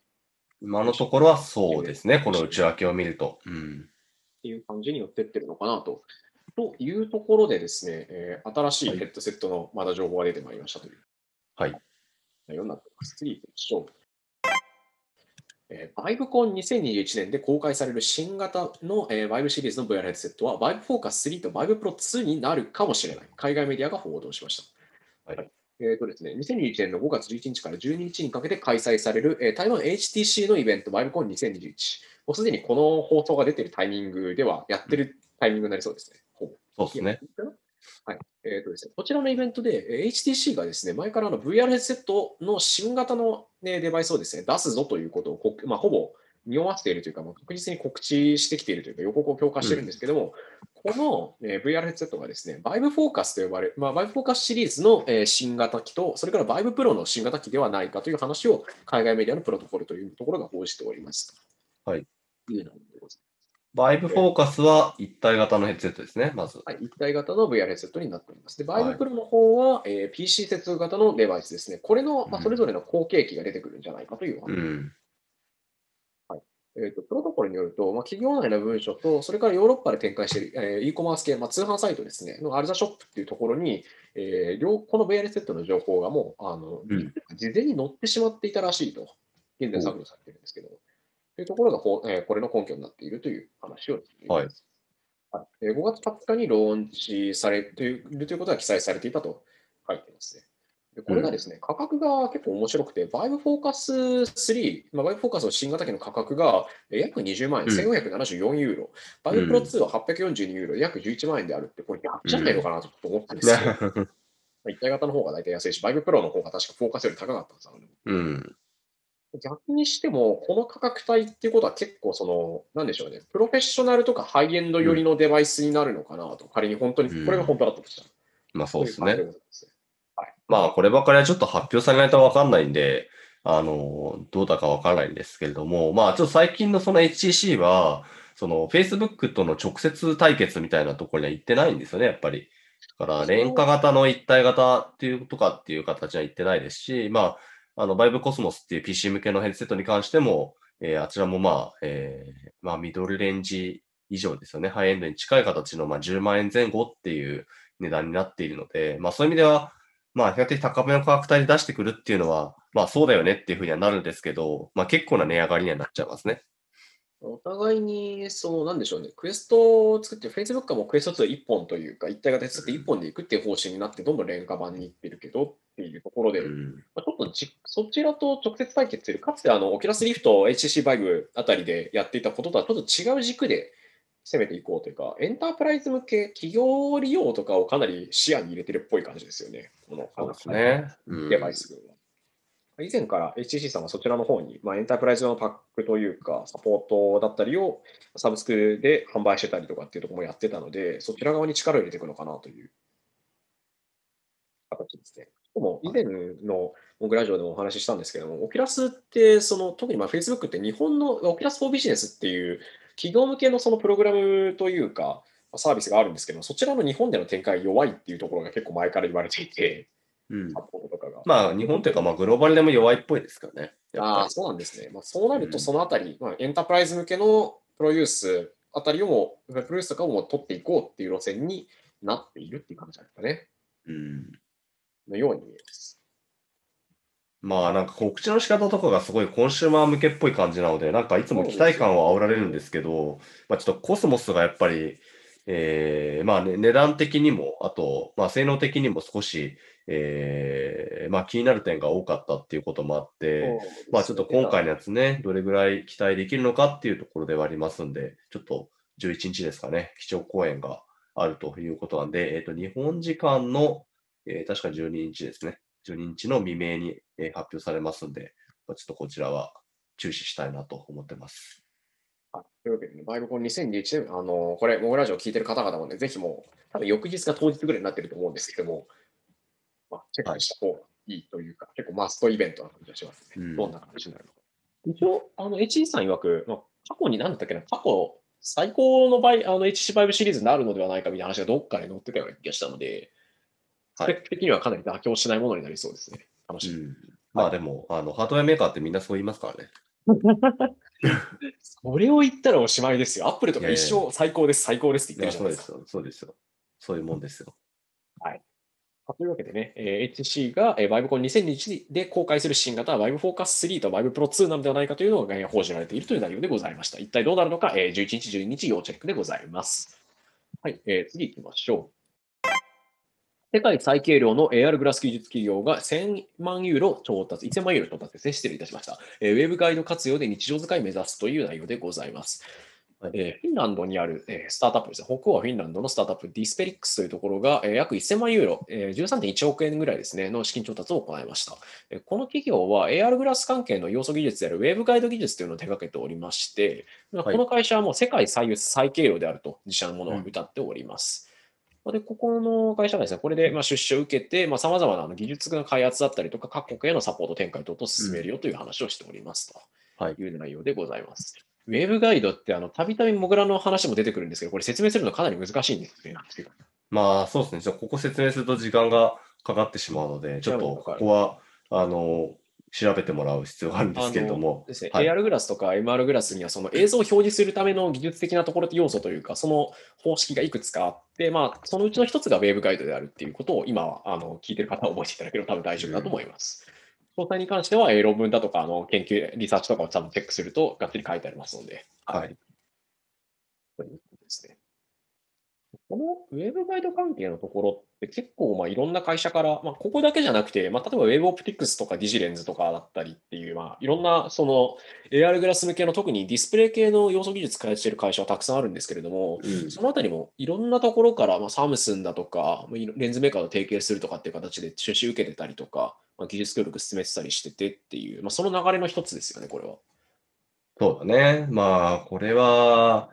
今のところはそうですね、この内訳を見ると。うん。ていう感じに寄ってってるのかなと。というところでですね、えー新しいヘッドセットのまだ情報が出てまいりましたという。はい。内容になってます。次行きましょう。えー、ViveCon2021 年で公開される新型の、えー、Vive シリーズの VR ヘッドセットは Vive Focus 3と Vive Pro 2になるかもしれない。海外メディアが報道しました。はいえーとですね、2021年の5月11日から12日にかけて開催される、えー台湾 HTC のイベント ViveCon2021。もうすでにこの放送が出ているタイミングではやってるタイミングになりそうですね。ほぼそうですね。はい。えーとですね、こちらのイベントで、えー HTC がですね、前からあの VR ヘッドセットの新型の、ね、デバイスをですね、出すぞということをこ、まあ、ほぼ匂わせているというか、まあ、確実に告知してきているというか、予告を強化しているんですけども、この、えー VR ヘッドセットがですね、Vive Focus と呼ばれる、まあ、Vive Focus シリーズの、えー新型機と、それから Vive Pro の新型機ではないかという話を、海外メディアのプロトコルというところが報じております。はい。いうのでございますバイブフォーカスは一体型のヘッドセットですね、まず。はい、一体型の VR ヘッドセットになっております。で、はい Vive Pro の方は、えー PC 接続型のデバイスですね。これの、まあ、うんそれぞれの後継機が出てくるんじゃないかという。うん。えーとプロトコルによると、まあ、企業内の文書と、それからヨーロッパで展開している、えー e コマース系、まあ、通販サイトですね、のアルザショップっていうところに、えー両このヘッドセットの情報がもうあの、うん事前に載ってしまっていたらしいと、現在削除されているんですけど、というところがほ、えーこれの根拠になっているという話をしています。はいはいえー5月20日にローンチされているということが記載されていたと書いていますね。でこれがですね、価格が結構面白くて、Vive Focus 3、まあ、Vive Focus の新型機の価格がえー約20万円、うん1474ユーロ、Vive うん Pro 2は842ユーロで約11万円であるって、これ逆じゃないのかなと思ったんです一体型の方が大体安いし、Vive Pro の方が確かフォーカスより高かったんですよ。うん。逆にしても、この価格帯っていうことは結構その、なんでしょうね、プロフェッショナルとかハイエンド寄りのデバイスになるのかなと、仮に本当に、うんこれが本当だったとしたら。まあそうですね。まあ、こればかりはちょっと発表されないとわかんないんで、あの、どうだかわからないんですけれども、まあ、ちょっと最近のその HTC は、その Facebook との直接対決みたいなところには行ってないんですよね、やっぱり。だから、廉価型の一体型っていうとかっていう形には行ってないですし、まあ、あの、バイブコスモスっていう PC 向けのヘッドセットに関しても、えー、あちらもまあ、えー、まあ、ミドルレンジ以上ですよね。ハイエンドに近い形の、まあ、10万円前後っていう値段になっているので、まあ、そういう意味では、まあ、比較的高めの価格帯で出してくるっていうのは、まあ、そうだよねっていうふうにはなるんですけど、まあ、結構な値上がりにはなっちゃいますね。お互いに、その、なんでしょうね、クエストを作って、Facebook はもうクエスト2 1本というか、一体型で作って1本でいくっていう方針になって、どんどん廉価版にいってるけどっていうところで、うん、まあ、ちょっとじそちらと直接対決する、かつてあの、オキラスリフト、HTC バイブあたりでやっていたこととはちょっと違う軸で攻めていこうというか、エンタープライズ向け、企業利用とかをかなり視野に入れてるっぽい感じですよね、この、そうですね。デバイスは。以前から HTC さんはそちらの方に、まあ、エンタープライズのパックというか、サポートだったりをサブスクで販売してたりとかっていうところもやってたので、そちら側に力を入れていくのかなという形ですね。も以前のモグラジオでもお話ししたんですけども、オキラスってその、特にまあ Facebook って日本のオキラスフォービジネスっていう企業向けのそのプログラムというか、サービスがあるんですけども、そちらの日本での展開弱いっていうところが結構前から言われていて、うん、サポートとかが。まあ、日本というか、まあ、グローバルでも弱いっぽいですからね。ああ、そうなんですね。まあ、そうなると、そのあたり、うん、まあ、エンタープライズ向けのプロユースあたりをも、プロユースとかをも取っていこうっていう路線になっているっていう感じですかね。うん。のように見えます。まあなんか告知の仕方とかがすごいコンシューマー向けっぽい感じなので、なんかいつも期待感を煽られるんですけど、まあちょっとコスモスがやっぱり、えー、まあ、ね、値段的にも、あと、まあ性能的にも少し、えー、まあ気になる点が多かったっていうこともあって、まあちょっと今回のやつね、どれぐらい期待できるのかっていうところではありますんで、ちょっと11日ですかね、基調講演があるということなんで、えっ、ー、と、日本時間の、えー、確か12日ですね、12日の未明に、えー、発表されますんで、ちょっとこちらは注視したいなと思ってます。というわけで、ね、バイブコン2021年、あのこれ、モグラジオ聞いてる方々もね、ぜひもう、多分翌日か当日ぐらいになってると思うんですけども、まあ、チェックした方がいいというか、はい、結構マストイベントな感じがしますね。うん、どんな感じになるのか。一応、あの、HE さん曰く、まあ、過去に何だったっけな、過去、最高の場合、あの HC バイブシリーズになるのではないかみたいな話がどっかで載ってたような気がしたので、スペック的にはかなり妥協しないものになりそうですね。楽しみ。うん、まあでも、あの、ハードウェアメーカーってみんなそう言いますからね。それを言ったらおしまいですよ。アップルとか一生最高です、最高ですって言ってるじゃないですか。そうですよ。そういうもんですよ。はい。というわけでね、えー、HC が、えー、ン2021で公開する新型 Vive Focus 3と Vive Pro 2なのではないかというのが、えー、報じられているという内容でございました。一体どうなるのか、えー、11日、12日要チェックでございます。はい、えー、次行きましょう。世界最軽量の AR グラス技術企業が1000万ユーロ調達、1000万ユーロ調達ですね。失礼いたしました。えー、ウェーブガイド活用で日常使い目指すという内容でございます。えー、フィンランドにある、えー、スタートアップですね。北欧はフィンランドのスタートアップ、ディスペリックスというところが、えー、約1000万ユーロ、えー、13.1億円ぐらいですね、の資金調達を行いました。えー、この企業は AR グラス関係の要素技術であるウェーブガイド技術というのを手掛けておりまして、この会社はもう世界最最軽量であると自社のものを謳っております。うんで、ここの会社がですね、これでまあ出資を受けて、さまざ、まな技術の開発だったりとか、各国へのサポート展開等々を進めるよという話をしておりますという内容でございます。ウェブガイドって、あの、たびたびモグラの話も出てくるんですけど、これ説明するのかなり難しいんですね。まあ、そうですね。じゃここ説明すると時間がかかってしまうので、ちょっとここは、あの、調べてもらう必要があるんですけれども。ですね、はい、AR グラスとか MR グラスにはその映像を表示するための技術的なところ要素というか、その方式がいくつかあって、まあ、そのうちの一つがウェブガイドであるっていうことを今はあの聞いてる方は覚えていただければ多分大丈夫だと思います。詳細に関しては、論文だとかあの研究、リサーチとかを多分チェックするとがっつり書いてありますので。はい。ということですね。このウェブガイド関係のところって結構まあいろんな会社から、まあ、ここだけじゃなくて、まあ、例えばウェブオプティクスとかディジレンズとかだったりっていう、まあ、いろんなその AR グラス向けの特にディスプレイ系の要素技術開発している会社はたくさんあるんですけれども、うん、そのあたりもいろんなところから、まあ、サムスンだとか、レンズメーカーと提携するとかっていう形で出資受けてたりとか、まあ、技術協力進めてたりしててっていう、まあ、その流れの一つですよね、これは。そうだね。まあ、これは、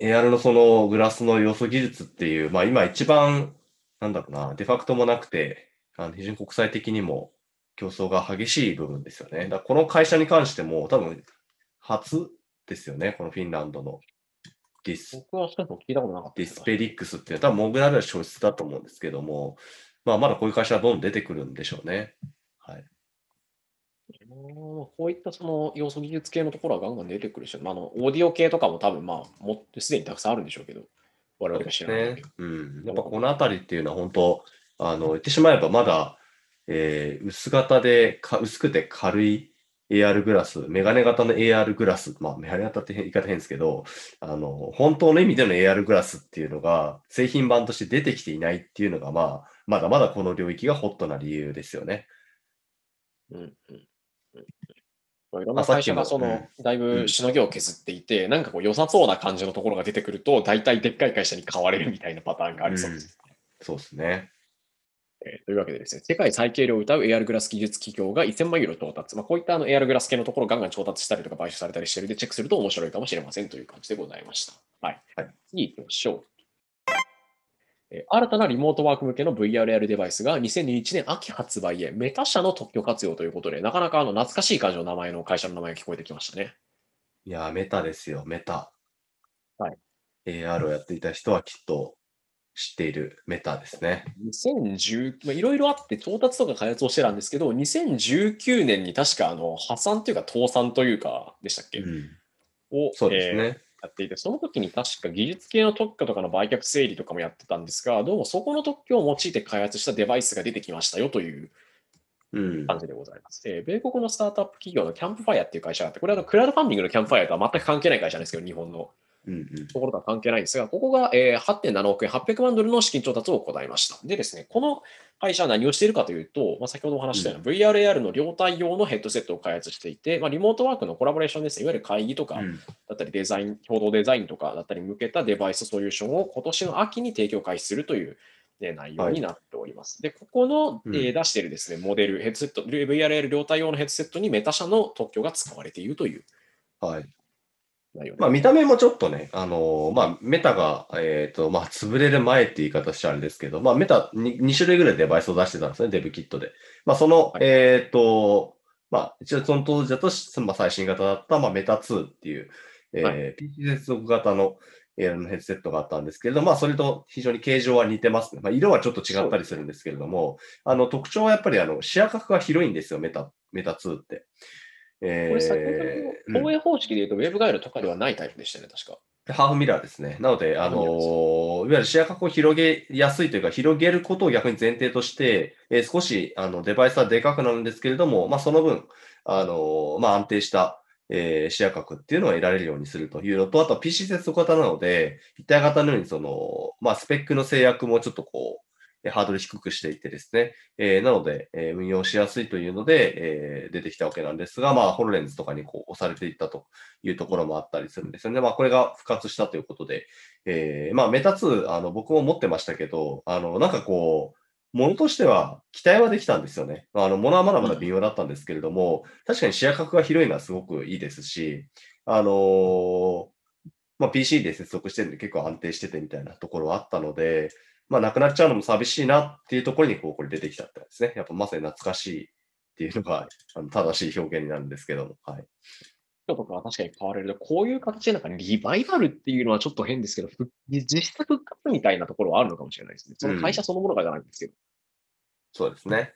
AR のそのグラスの要素技術っていう、まあ今一番、なんだろうな、デファクトもなくて、あの非常に国際的にも競争が激しい部分ですよね。だこの会社に関しても、多分初ですよね、このフィンランドのディス僕はそういうの聞いたことなかったディスペディックスっていうのは、多分モグラでは消失だと思うんですけども、まあ、まだこういう会社はどんどん出てくるんでしょうね。はい。こういったその要素技術系のところはガンガン出てくるし、まあ、あのオーディオ系とかも多分まあ、もってすでにたくさんあるんでしょうけど、我々が知らない。ねうん。やっぱこのあたりっていうのは本当、あの、言ってしまえばまだ、えー薄型でか、薄くて軽い AR グラス、メガネ型の AR グラス、まあ、メガネ型って言い方変ですけど、あの、本当の意味での AR グラスっていうのが、製品版として出てきていないっていうのが、まあ、まだまだこの領域がホットな理由ですよね。うんうんうんいろんな会社がその、だいぶしのぎを削っていて、なんかこう良さそうな感じのところが出てくると、大体でっかい会社に買われるみたいなパターンがありそうです。そうですね。えーというわけでですね、世界最軽量を歌う AR グラス技術企業が1000万ユーロ到達。まあ、こういったあの AR グラス系のところをガンガン調達したりとか買収されたりしてるんで、チェックすると面白いかもしれませんという感じでございました。はい。はい次行きましょう。えー新たなリモートワーク向けの VRR デバイスが2021年秋発売へ、メタ社の特許活用ということで、なかなかあの懐かしい感じの名前の会社の名前が聞こえてきましたね。いやー、メタですよ、メタ。はい。AR をやっていた人はきっと知っているメタですね。2010、まあ、いろいろあって調達とか開発をしてたんですけど、2019年に確かあの破産というか倒産というかでしたっけ、うん。を、そうですえーね。やっていて、その時に確か技術系の特許とかの売却整理とかもやってたんですが、どうもそこの特許を用いて開発したデバイスが出てきましたよといううん。感じでございます。えー米国のスタートアップ企業のキャンプファイアっていう会社があって、これはあのクラウドファンディングのキャンプファイアとは全く関係ない会社なんですけど、日本のうんうん。ところとは関係ないんですが、ここが、えー8.7億円、800万ドルの資金調達を行いました。でですね、この会社は何をしているかというと、まあ、先ほどお話ししたような VRAR の両対用のヘッドセットを開発していて、まあ、リモートワークのコラボレーションですね、いわゆる会議とかうん。だったりデザイン、共同デザインとかだったり向けたデバイスソリューションを今年の秋に提供開始するという、ね内容になっております。で、ここの、うん。えー出しているですね、モデル、ヘッドセット、VRL 両対用のヘッドセットにメタ社の特許が使われているという。はい。内容でまあ、見た目もちょっとね、あのーまあ、メタが、えっ、と、まあ、潰れる前って言い方しちゃあれですけど、まあ、メタに 2, 種類ぐらいデバイスを出してたんですね、デブキットで。まあ、その、はいえっ、と、まあ、一応その当時だと、まあ、最新型だった、まあ、メタ2っていう、えーは PC 接続型の、えーヘッドセットがあったんですけれども、まあ、それと非常に形状は似てますね。まあ、色はちょっと違ったりするんですけれども、あの、特徴はやっぱり、あの、視野角が広いんですよ、メタ、メタ2って。えこれ先ーほどの放映方式で言うと、ウェブガイドとかではないタイプでしたね、確か。ハーフミラーですね。なので、あのハーいわゆる視野角を広げやすいというか、広げることを逆に前提として、えー少しあのデバイスはでかくなるんですけれども、まあ、その分、あのーまあ、安定した、えー視野角っていうのを得られるようにするというのと、あとは PC 接続型なので、一体型のようにその、まあ、スペックの制約もちょっとこう、えーハードル低くしていってですね、えーなので、えー運用しやすいというので、えー出てきたわけなんですが、まあ、ホロレンズとかにこう押されていったというところもあったりするんですよね。まあ、これが復活したということで、えまあ、メタ2、あの、僕も持ってましたけど、あの、なんかこう、ものとしては期待はできたんですよね。あの、ものはまだまだ微妙だったんですけれども、確かに視野角が広いのはすごくいいですし、あのまあ、PC で接続してるんで結構安定しててみたいなところはあったので、まあ、なくなっちゃうのも寂しいなっていうところにこう、これ出てきたってですね。やっぱまさに懐かしいっていうのが、あの正しい表現になるんですけども、はい。とかは確かに変われると、こういう形でなんかリバイバルっていうのはちょっと変ですけど、復実質復活みたいなところはあるのかもしれないですね。その会社そのものがじゃないんですけど。そうですね。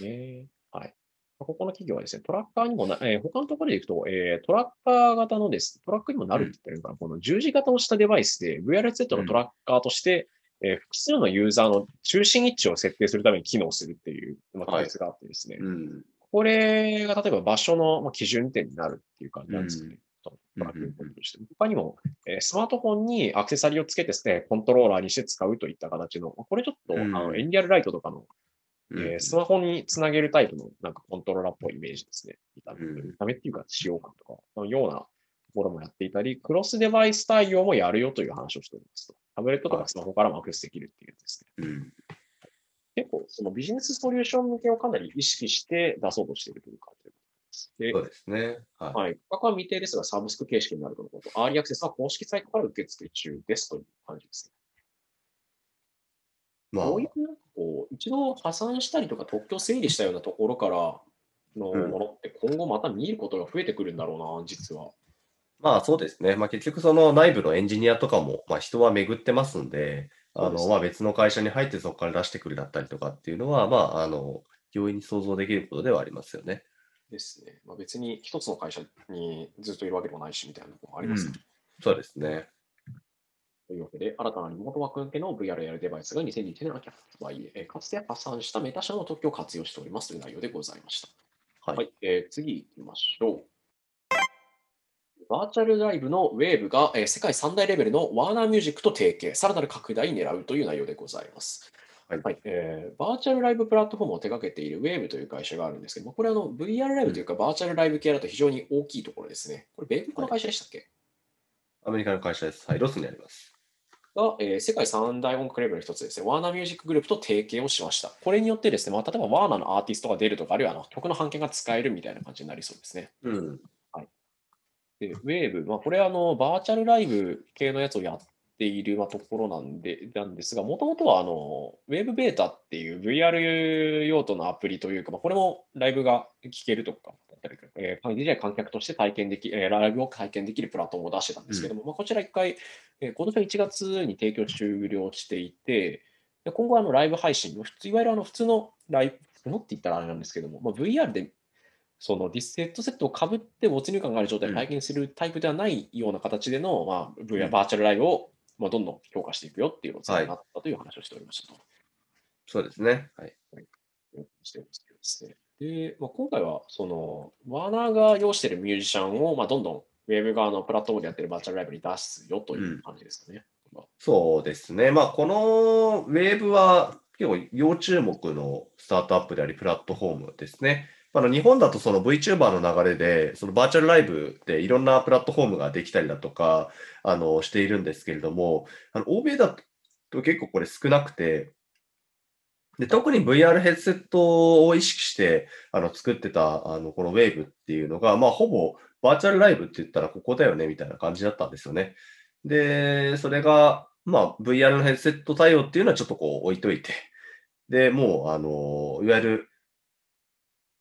ねはい。ここの企業はですね、トラッカーにもな、えー他のところでいくと、えートラッカー型のです、トラックにもなるって言ってるのかな、この十字型をしたデバイスで、VRZ のトラッカーとして、えー複数のユーザーの中心位置を設定するために機能するっていう、まあ、があってですね、うん。これが例えば場所のまあ基準点になるっていう感じなんですよね。そのトラックのポイントとして。他にも、えースマートフォンにアクセサリーをつけてですね、コントローラーにして使うといった形の、これちょっと、うんあのエンリアルライトとかのえースマホにつなげるタイプのなんかコントローラーっぽいイメージですね。見た目うん見た目っていうか使用感とかのようなところもやっていたり、クロスデバイス対応もやるよという話をしておりますと。タブレットとかスマホからもアクセスできるっていうやつですね。うん。結構そのビジネスソリューション向けをかなり意識して出そうとしているという感じでそうですね。はい。はい。価格は未定ですが、サブスク形式になるとのこと。アーリーアクセスは公式サイトから受付中ですという感じですね。まあこういうなんかこう、一度破産したりとか特許整理したようなところからのうんものって今後また見ることが増えてくるんだろうな、実は。まあそうですね。まあ結局その内部のエンジニアとかも、まあ人は巡ってますんで、あの、そうですねまあ別の会社に入ってそこから出してくるだったりとかっていうのは、まああの、容易に想像できることではありますよね。ですね。まあ、別に一つの会社にずっといるわけでもないしみたいなところもありますね。そうですね。というわけで、新たなリモートワーク向けの VR デバイスが2021年秋発売、えーかつて破産したメタ社の特許を活用しておりますという内容でございました。はい。えー次行きましょう。バーチャルライブのウェーブが、えー世界三大レベルのワーナーミュージックと提携、さらなる拡大狙うという内容でございます。はいえーバーチャルライブプラットフォームを手掛けているウェーブという会社があるんですけども、これはあの VR ライブというか、バーチャルライブ系だと非常に大きいところですね。これ、米国の会社でしたっけ、アメリカの会社です。はい。ロスにあります。が、えー世界三大音楽レーベルの一つですね、ワーナーミュージックグループと提携をしました。これによってですね、まあ、例えばワーナーのアーティストが出るとか、あるいはあの曲の版権が使えるみたいな感じになりそうですね。うん。で、ウェーブ、まあ、これあの、バーチャルライブ系のやつをやっている、まあ、ところなんでなんですが、もともとはあのウェーブベータっていう VR 用途のアプリというか、まあ、これもライブが聴けるとか、えー、観客として体験でき、えーライブを体験できるプラットフォームを出してたんですけども、まあ、こちら一回、えー今年の1月に提供終了していて、で今後あのライブ配信の、普通いわゆるあの普通のライブ、普通のって言ったらあれなんですけども、まあ、VR でそのディスヘッドセットをかぶって没入感がある状態で体験するタイプではないような形での、まあ、VR うんバーチャルライブを、まあ、どんどん強化していくよっていうのを伝えなったという話をしておりましたと。そうですね。はい。しておりますですねで、まあ、今回はそのワーナーが要しているミュージシャンを、まあ、どんどんウェブ側のプラットフォームでやってるバーチャルライブに出すよという感じですかね。まあそうですね。まあ、このウェーブは結構要注目のスタートアップであり、プラットフォームですね。あの日本だとその VTuber の流れで、そのバーチャルライブでいろんなプラットフォームができたりだとか、あの、しているんですけれども、あの欧米だと結構これ少なくて、で特に VR ヘッドセットを意識してあの作ってたあのこのウェーブっていうのが、まあ、ほぼバーチャルライブって言ったらここだよねみたいな感じだったんですよね。で、それが、まあ、VR のヘッドセット対応っていうのはちょっとこう置いといて、で、もう、あの、いわゆる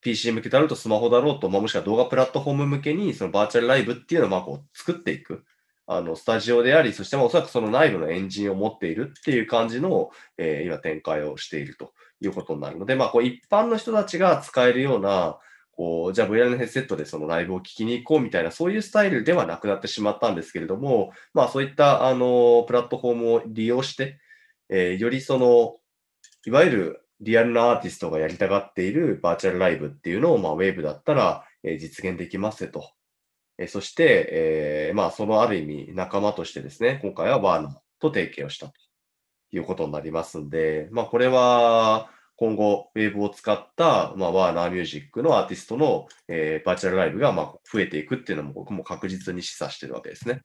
PC 向けだろうとスマホだろうと、まあ、もしくは動画プラットフォーム向けに、そのバーチャルライブっていうのをまあこう作っていく。あの、スタジオであり、そしてまおそらくその内部のエンジンを持っているっていう感じの、えー今展開をしているということになるので、まあ、こう一般の人たちが使えるような、こう、じゃあ VR のヘッドセットでそのライブを聞きに行こうみたいな、そういうスタイルではなくなってしまったんですけれども、まあそういった、あの、プラットフォームを利用して、えーよりその、いわゆるリアルなアーティストがやりたがっているバーチャルライブっていうのを、まあウェーブだったら、えー実現できますと。えそして、えーまあそのある意味仲間としてですね、今回はワーナーと提携をしたということになりますんで、まあこれは、今後、ウェーブを使った、まあ、ワーナーミュージックのアーティストの、えーバーチャルライブが、まあ、増えていくっていうのも、僕も確実に示唆してるわけですね。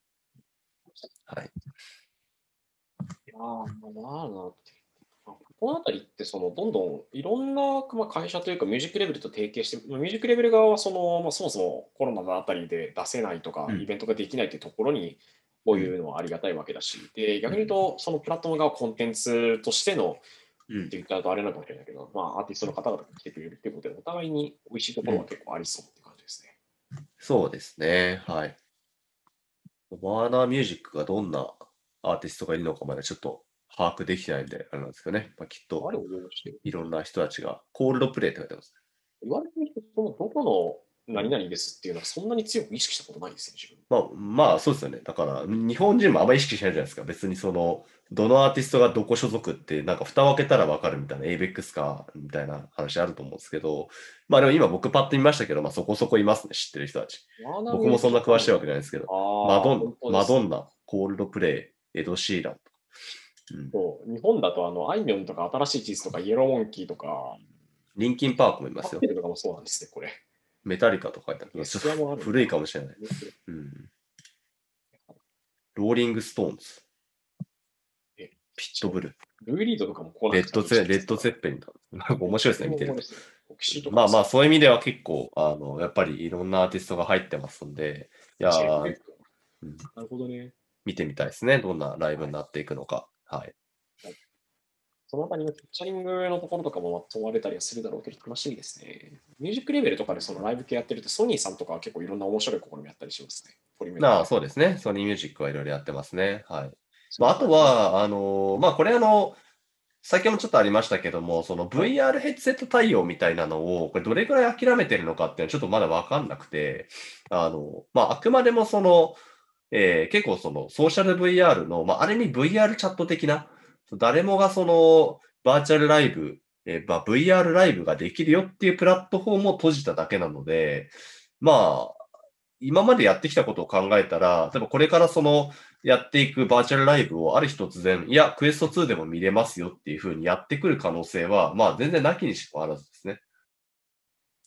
はい。いやーまあまあなってこのあたりってそのどんどんいろんなまあ会社というかミュージックレベルと提携して、まあミュージックレベル側はその、まあ、そもそもコロナのあたりで出せないとか、うんイベントができないというところにこういうのはありがたいわけだし、で逆に言うとそのプラットフォーム側はコンテンツとしてのうんって言ったらあれなのかもしれないけど、まあアーティストの方々が来てくれるっていうことでお互いに美味しいところは結構ありそうって感じですね。そうですね。はい。ワーナーミュージックがどんなアーティストがいるのかまでちょっと把握できてないんで、あれなんですけどね。まあ、きっといろんな人たちが、コールドプレイって書いてます。言われてみると、そのどこの何々ですっていうのはそんなに強く意識したことないですね、自分。まあ、まあ、そうですよね。だから、日本人もあんまり意識しないじゃないですか。別にその、どのアーティストがどこ所属って、なんか蓋を開けたらわかるみたいな、ABEX か、みたいな話あると思うんですけど、まあでも今僕パッと見ましたけど、まあそこそこいますね、知ってる人たち。僕もそんな詳しいわけじゃないですけど、マドンマドンンナ、コールドプレイ、エド・シーランそう日本だとあの、あいみょんとか新しい地図とかイエローモンキーとか、リンキンパークもいますよとかもそうなんですね、これ。メタリカとか書いてある。古いかもしれない。うん、ローリング・ストーンズえ、ピットブル、ルーリードとかもこうレッドゼレッド・ゼッペリンだ。なんか面白いですね、見てるまあまあ、そういう意味では結構、あの、やっぱりいろんなアーティストが入ってますんで、いやー、うんなるほどね。見てみたいですね。どんなライブになっていくのか。はい。そのあたりのピッチャリングのところとかも問われたりはするだろうけど、楽しみですね。ミュージックレベルとかでそのライブ系やってると、ソニーさんとかは結構いろんな面白い試みやったりしますね。なあそうですね。ソニーミュージックはいろいろやってますね。はい。まあ、あとは、あのー、まあ、これあの、先ほどもちょっとありましたけども、その VR ヘッドセット対応みたいなのを、これどれくらい諦めてるのかっていうのはちょっとまだわかんなくて、あの、まあ、あくまでもその、えー、結構そのソーシャル VR の、まあ、ある意味 VR チャット的な、誰もがそのバーチャルライブ、えー、まあ、VR ライブができるよっていうプラットフォームを閉じただけなので、まあ、今までやってきたことを考えたら、例えばこれからそのやっていくバーチャルライブをある日突然、いや、クエスト2でも見れますよっていうふうにやってくる可能性は、まあ全然なきにしもあらず。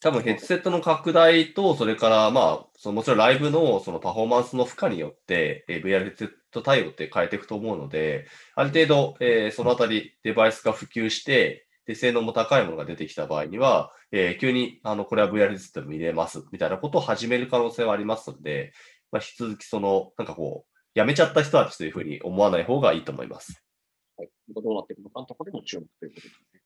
多分ヘッドセットの拡大と、それからまあ、そのもちろんライブのそのパフォーマンスの負荷によって、え VR ヘッドセット対応って変えていくと思うので、ある程度、えー、そのあたりデバイスが普及して、で、性能も高いものが出てきた場合には、えー、急に、あの、これは VR でも見れます、みたいなことを始める可能性はありますので、まあ、引き続きその、なんかこう、やめちゃった人たちというふうに思わない方がいいと思います。はい。どうなっていくのかのところでも注目ということですね。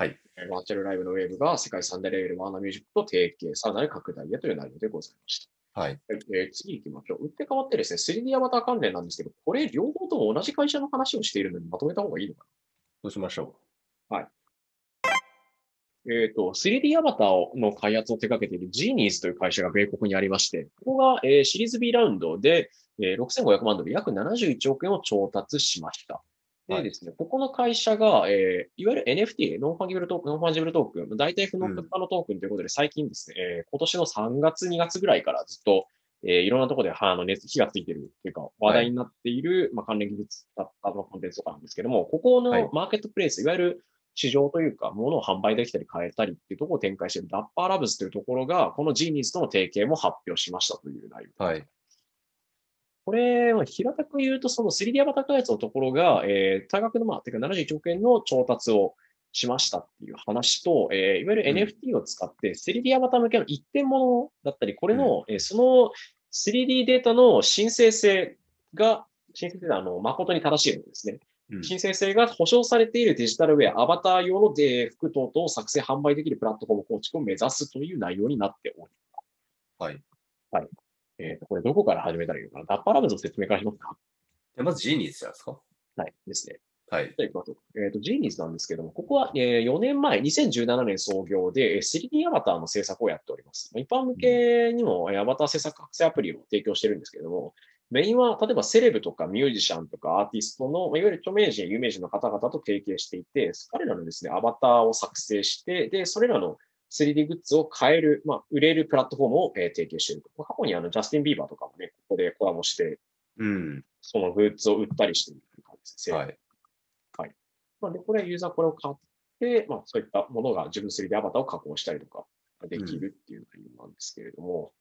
はい。バーチャルライブのウェーブが世界三大レベルワーナーミュージックと提携、さらなる拡大へという内容でございました。はい。えー、次行きましょう。打って変わってですね、3D アバター関連なんですけど、これ両方とも同じ会社の話をしているのにまとめた方がいいのかな？どうしましょう。はい。えっ、ー、と、3D アバターの開発を手掛けている Genies という会社が米国にありまして、ここが、えー、シリーズ B ラウンドで、えー、6500万ドル、約71億円を調達しました。でですね、ここの会社が、えー、いわゆる NFT、ノンファンギブルトークン、ノンファンジブルトークン、代替不能不可のトークンということで、最近ですね、えー、今年の3月、2月ぐらいからずっと、えー、いろんなところで、あの、熱、火がついてるっていうか、話題になっている、はい、まあ、関連技術だったコンテンツとかなんですけども、ここのマーケットプレイス、はい、いわゆる市場というか、物を販売できたり買えたりっていうところを展開しているダッパーラブズというところが、このジーニーズとの提携も発表しましたという内容。はい。これ、平たく言うと、その 3D アバター開発のところが、えー、多額の、まあ、てか71億円の調達をしましたっていう話と、えー、いわゆる NFT を使って 3D アバター向けの一点物だったり、これの、うん、えー、その 3D データの申請性が、申請性はあの誠に正しいのですね。申請性が保証されているデジタルウェア、アバター用の服等々を作成、販売できるプラットフォーム構築を目指すという内容になっております。はい。はい。えっ、ー、と、これどこから始めたらいいのかな？ダッパーラブズの説明からしますか？まずジーニーズじゃないですか？はい。ですね。はい。じゃあ行きましょう。えっ、ー、と、ジーニーズなんですけども、ここは、えー、4年前、2017年創業で 3D アバターの制作をやっております。一般向けにもアバター制作学生アプリを提供してるんですけども、メインは、例えばセレブとかミュージシャンとかアーティストの、いわゆる著名人、有名人の方々と提携していて、彼らのですね、アバターを作成して、で、それらの 3D グッズを買える、まあ、売れるプラットフォームを、えー、提携していると。過去にあの、ジャスティン・ビーバーとかもね、ここでコラボして、うん。そのグッズを売ったりしている感じですね。はい。はい。まあ、で、これユーザーこれを買って、まあ、そういったものが自分 3D アバターを加工したりとかできるっていう内容なんですけれども、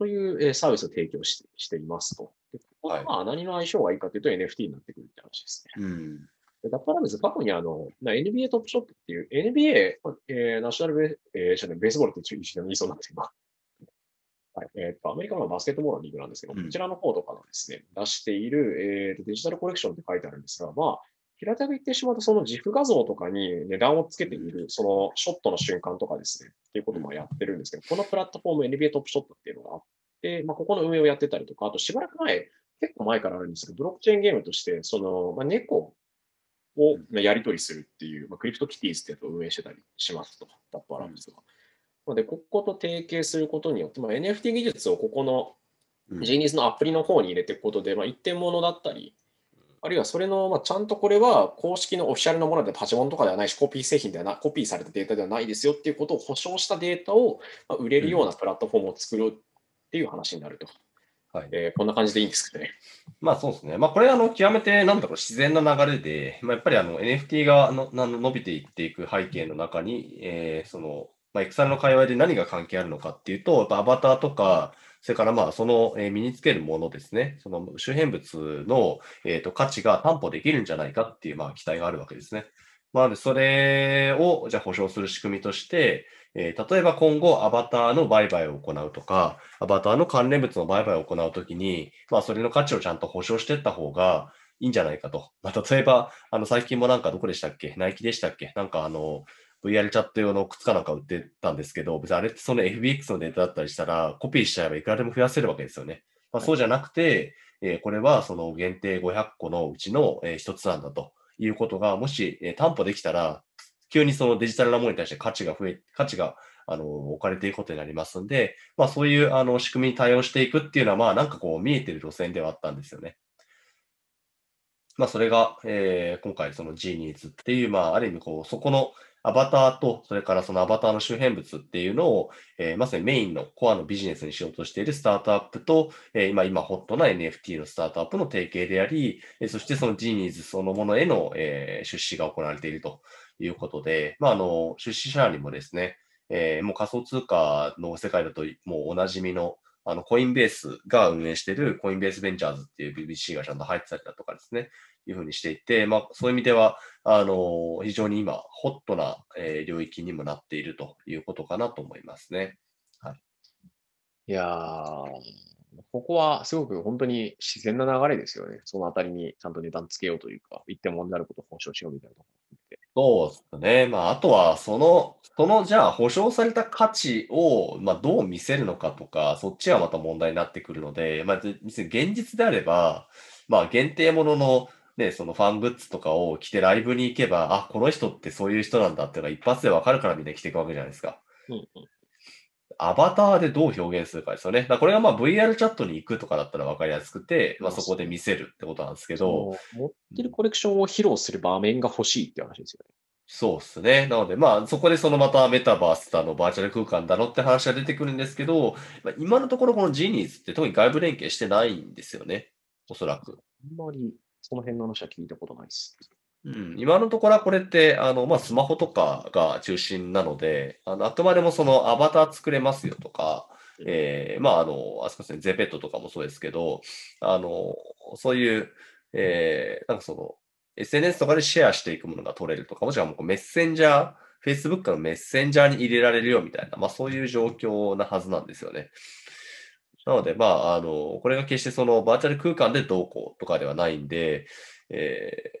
うん、というサービスを提供してしていますと。でここはまあ何の相性がいいかというと NFT になってくるって話ですね。うんダッパーラブズ、過去にあの、NBA トップショップっていう、NBA、えー、ナショナルベ,、えー、ベースボールって一緒に言いそうになって今。はい。えっ、ー、と、アメリカのバスケットボールのリーグなんですけど、うん、こちらの方とかのですね、出している、えー、デジタルコレクションって書いてあるんですが、まあ、平たく言ってしまうと、その GIF 画像とかに値段をつけている、そのショットの瞬間とかですね、っていうこともやってるんですけど、このプラットフォーム NBA トップショットっていうのがあって、まあ、ここの運営をやってたりとか、あとしばらく前、結構前からあるんですけど、ブロックチェーンゲームとして、その、まあ、猫をやり取りするっていう、まあ、クリプトキティーズってやつを運営してたりしますと、ダッパーラブズは。なので、ここと提携することによって、まあ、NFT 技術をここのジーニーズのアプリの方に入れていくことで、まあ、一点物だったり、あるいはそれの、まあ、ちゃんとこれは公式のオフィシャルのものでパチモンとかではないし、コピー製品ではなコピーされたデータではないですよっていうことを保証したデータを売れるようなプラットフォームを作るっていう話になると。はいえー、こんな感じでいいんですかね。まあそうですね。まあこれあの極めてなんだろう自然な流れで、まあ、やっぱりあの NFT がのの伸びていっていく背景の中に、えー、その、まあ、エクサルの界隈で何が関係あるのかっていうと、やっぱアバターとか、それからまあその、え身につけるものですね、その周辺物の、えー、と価値が担保できるんじゃないかっていうまあ期待があるわけですね。まあ、それをじゃあ保証する仕組みとして、えー、例えば今後アバターの売買を行うとか、アバターの関連物の売買を行うときに、まあ、それの価値をちゃんと保証していった方が、いいんじゃないかと。まあ、例えば、あの、最近もなんかどこでしたっけ？ナイキでしたっけ？なんかあの、VR チャット用の靴かなんか売ってたんですけど、別にあれってその FBX のデータだったりしたら、コピーしちゃえばいくらでも増やせるわけですよね。まあ、そうじゃなくて、えーこれはその限定500個のうちの、えー一つなんだということが、もし、えー担保できたら、急にそのデジタルなものに対して価値が増え、価値があの置かれていくことになりますんで、まあそういうあの仕組みに対応していくっていうのは、まあなんかこう見えてる路線ではあったんですよね。まあそれが、えー今回その Genies っていう、まあある意味こう、そこのアバターと、それからそのアバターの周辺物っていうのを、えーまさにメインのコアのビジネスにしようとしているスタートアップと、えー今、今ホットな NFT のスタートアップの提携であり、えーそしてその Genies そのものへの、えー出資が行われているということで、まあ、あの、出資者にもですね、えーもう仮想通貨の世界だともうおなじみの、あの、コインベースが運営しているコインベースベンチャーズっていう BBC がちゃんと入ってたりだとかですね、いうふうにしていて、まあ、そういう意味では、あの、非常に今、ホットな、えー領域にもなっているということかなと思いますね。はいいやー、ここはすごく本当に自然な流れですよね。そのあたりにちゃんと値段つけようというか、一点物になることを保証しようみたいなところ。そうですね。まあ、あとは、その、その、じゃあ、保証された価値を、まあ、どう見せるのかとか、そっちはまた問題になってくるので、まあ、ぜ別に現実であれば、まあ、限定ものの、ね、そのファングッズとかを着てライブに行けば、あ、この人ってそういう人なんだっていうのが一発でわかるからみんな着ていくわけじゃないですか。うんうんアバターでどう表現するかですよね。だこれがまあ VR チャットに行くとかだったら分かりやすくて、まあ、そこで見せるってことなんですけど、持ってるコレクションを披露する場面が欲しいって話ですよね。そうですね。なので、まあ、そこでそのまたメタバースだの、バーチャル空間だのって話が出てくるんですけど、まあ、今のところこのジーニーズって特に外部連携してないんですよね。おそらく。あんまりその辺の話は聞いたことないです。うん、今のところはこれって、あの、まあ、スマホとかが中心なので、あの、あくまでもそのアバター作れますよとか、えーまあ、あの、あそこですね、ゼペットとかもそうですけど、あの、そういう、えーなんかその、SNS とかでシェアしていくものが取れるとか、もしくはもうメッセンジャー、Facebook のメッセンジャーに入れられるよみたいな、まあそういう状況なはずなんですよね。なので、まあ、あの、これが決してそのバーチャル空間でどうこうとかではないんで、えー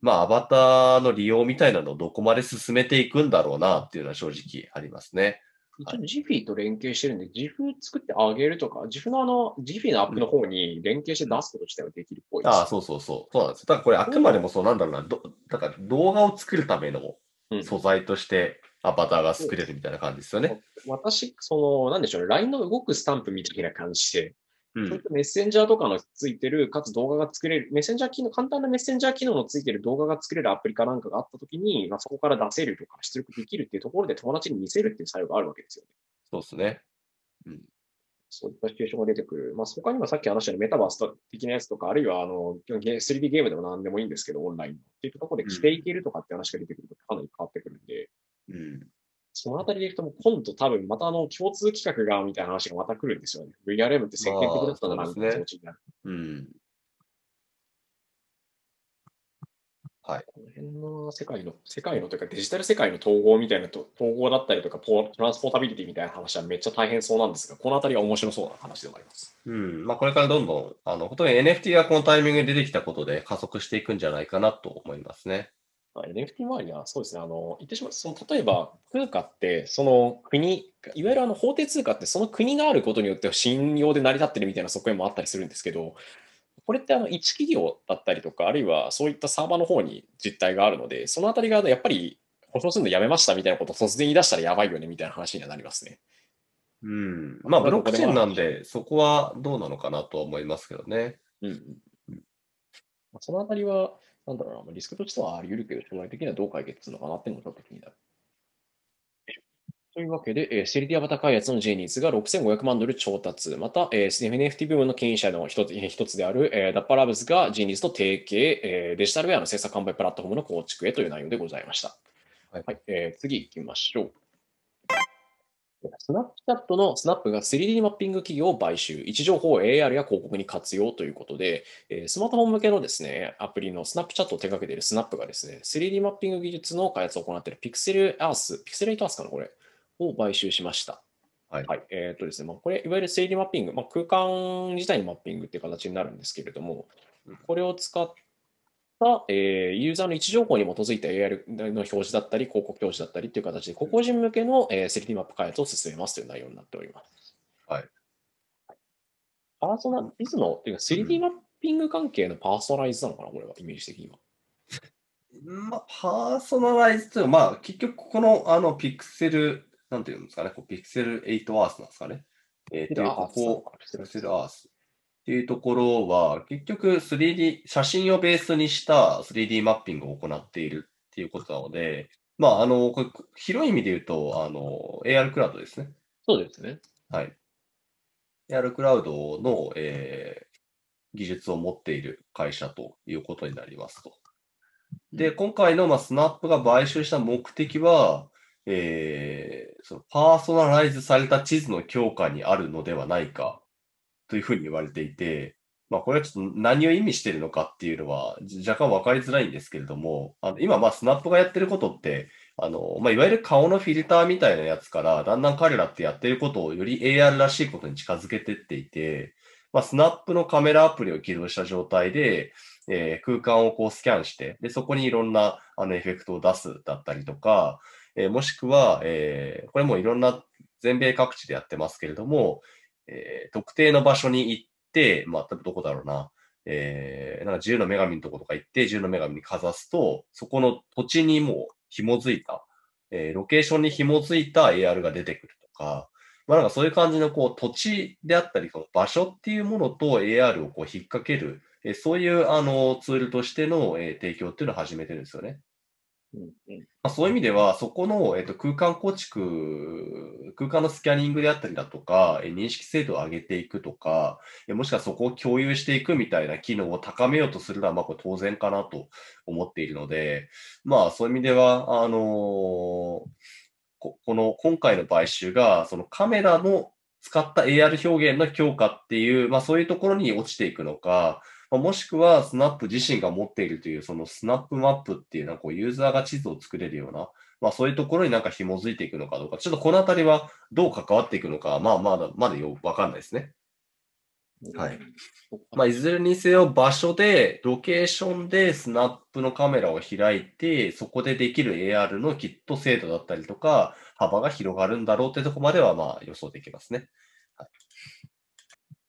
まあ、アバターの利用みたいなのをどこまで進めていくんだろうなっていうのは正直ありますね。一応、ジフィと連携してるんで、ジフ作ってあげるとか、ジフのあの、ジフィのアップの方に連携して出すこと自体はできるっぽいです。ああ、そうそうそう。そうなんです。だからこれあくまでもそうなんだろうな。どだから動画を作るためのうん素材としてアバターが作れるみたいな感じですよね。私、その、なんでしょうね、LINE の動くスタンプみたいな感じで、うん。そういったメッセンジャーとかのついてる、かつ動画が作れる、メッセンジャー機能、簡単なメッセンジャー機能のついてる動画が作れるアプリかなんかがあったときに、まあ、そこから出せるとか出力できるっていうところで友達に見せるっていう作用があるわけですよね。そうですね。そういったシチュエーションが出てくる。まあ、他にもさっき話したようにメタバース的なやつとか、あるいはあの、ゲ 3D ゲームでも何でもいいんですけど、オンラインの。っていうところで着ていけるとかって話が出てくるとかなり変わってくるんで、うん。そのあたりでいくと今度多分またあの共通企画がみたいな話がまた来るんですよね。VRM って積極的だったなみたいな気持ちになる。うん。はい。この辺の世界の、世界のというかデジタル世界の統合みたいなと、統合だったりとかトランスポータビリティみたいな話はめっちゃ大変そうなんですが、このあたりは面白そうな話でもあります。うん。まあ、これからどんどん、あの、本当に NFT がこのタイミングで出てきたことで加速していくんじゃないかなと思いますね。まあ NFT 周りはそうですね、あの、言ってしまう、その、例えば、通貨って、その国、いわゆるあの法定通貨って、その国があることによって信用で成り立ってるみたいな側面もあったりするんですけど、これってあの一企業だったりとか、あるいはそういったサーバーの方に実態があるので、そのあたりがやっぱり保証するのやめましたみたいなことを突然言い出したらやばいよねみたいな話にはなりますね。うん。まあ、ブロックチェーンなんで、そこはどうなのかなとは思いますけどね。うんそのあたりは、なんだろうな、まあリスクとしてはあり得るけど、将来的にはどう解決するのかなっていうのもちょっと気になる。というわけで、えー、セリディアバタ開発のジェニーズが6500万ドル調達、また、えー NFT 部門の牽引者の一つ一つである、えーダッパーラブズがジェニーズと提携、えーデジタルウェアの制作販売プラットフォームの構築へという内容でございました。はいえー次行きましょう。スナップチャットのスナップが 3D マッピング企業を買収、位置情報を AR や広告に活用ということで、えースマートフォン向けのですね、アプリのスナップチャットを手掛けているスナップがですね、3D マッピング技術の開発を行っているピクセルアース、ピクセルエイトアースかな、これ、を買収しました。はい。えっ、とですね、まあ、これ、いわゆる 3D マッピング、まあ、空間自体のマッピングっていう形になるんですけれども、これを使った、えーユーザーの位置情報に基づいた AR の表示だったり、広告表示だったりという形で、個々人向けの、えー 3D マップ開発を進めますという内容になっております。はい。パーソナリズの、っていうか 3D マッピング関係のパーソナライズなのかな、これは、イメージ的には。まあ、パーソナライズというか、まあ、結局、この、あの、ピクセル、なんていうんですかね、こうピクセル8アースなんですかね。えー、っていうここ、ピクセルアースっていうところは、結局 3D、写真をベースにした 3D マッピングを行っているっていうことなので、まあ、あの、広い意味で言うと、あの、AR クラウドですね。そうですね。はい。AR クラウドの、えー技術を持っている会社ということになりますと。で、今回の、まあ、スナップが買収した目的は、えーそのパーソナライズされた地図の強化にあるのではないかというふうに言われていて、まあ、これはちょっと何を意味しているのかっていうのは若干分かりづらいんですけれども、あの今、ま、スナップがやってることって、あのまあ、いわゆる顔のフィルターみたいなやつから、だんだん彼らってやってることをより AR らしいことに近づけてっていて、まあ、スナップのカメラアプリを起動した状態で、えー空間をこうスキャンして、で、そこにいろんなあのエフェクトを出すだったりとか、えーもしくは、えーこれもいろんな全米各地でやってますけれども、えー特定の場所に行って、まあ、どこだろうな、えーなんか自由の女神のとことか行って、自由の女神にかざすと、そこの土地にもう紐づいた、えーロケーションに紐づいた AR が出てくるとか、まあなんかそういう感じのこう土地であったり、その場所っていうものと AR をこう引っ掛ける、えーそういうあのツールとしての、えー提供っていうのを始めてるんですよね。うんうん。まあ、そういう意味では、そこの、えっと空間構築、空間のスキャニングであったりだとか、え認識精度を上げていくとか、えもしくはそこを共有していくみたいな機能を高めようとするのは、まあ、これ当然かなと思っているので、まあ、そういう意味では、あのーここの今回の買収が、そのカメラの使った AR 表現の強化っていう、まあ、そういうところに落ちていくのか、まあもしくは、スナップ自身が持っているという、そのスナップマップっていう、なんかこうユーザーが地図を作れるような、まあそういうところになんか紐づいていくのかどうか、ちょっとこのあたりはどう関わっていくのか、まあまだ、まだよくわかんないですね。はい。まあいずれにせよ場所で、ロケーションでスナップのカメラを開いて、そこでできる AR のきっと精度だったりとか、幅が広がるんだろうってとこまではまあ予想できますね。はい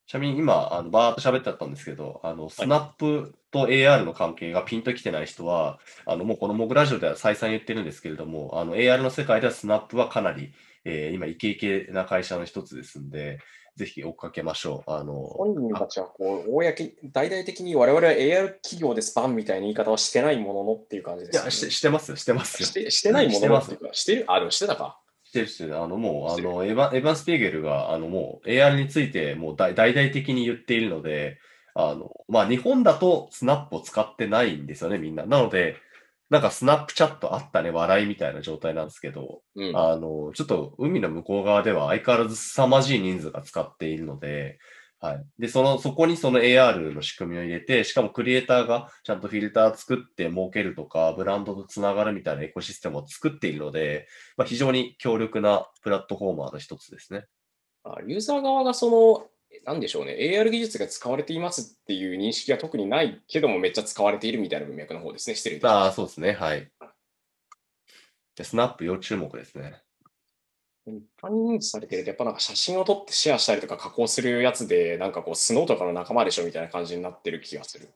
ちなみに今、あのバーっと喋ってたんですけど、あの、スナップと AR の関係がピンときてない人は、あの、もうこのモグラジオでは再三言ってるんですけれども、あの、AR の世界ではスナップはかなり、えー今、イケイケな会社の一つですんで、ぜひ追っかけましょう。あの、本人たちはこう、公、大々的に我々は AR 企業ですパンみたいな言い方はしてないもののっていう感じですよね、いや、してしてますよ、してますよ。してしてないもののっていうか、してる？あ、でもしてたか。してるしてる。あの、もう、あの、エヴァン、エヴァン・スピーゲルが、あの、もう、AR について、もう大、大々的に言っているので、あの、まあ、日本だとスナップを使ってないんですよね、みんな。なので、なんかスナップチャットあったね、笑いみたいな状態なんですけど、うん。あの、ちょっと海の向こう側では相変わらず凄まじい人数が使っているので、はい。で、その、そこにその AR の仕組みを入れて、しかもクリエイターがちゃんとフィルター作って儲けるとか、ブランドとつながるみたいなエコシステムを作っているので、まあ、非常に強力なプラットフォーマーの一つですね。あユーザー側がその、なんでしょうね、AR 技術が使われていますっていう認識は特にないけども、めっちゃ使われているみたいな文脈の方ですね、しまああ、そうですね。はい。でスナップ要注目ですね。す。一般に認知されてると、やっぱなんか写真を撮ってシェアしたりとか加工するやつで、なんかこう、スノーとかの仲間でしょみたいな感じになってる気がする。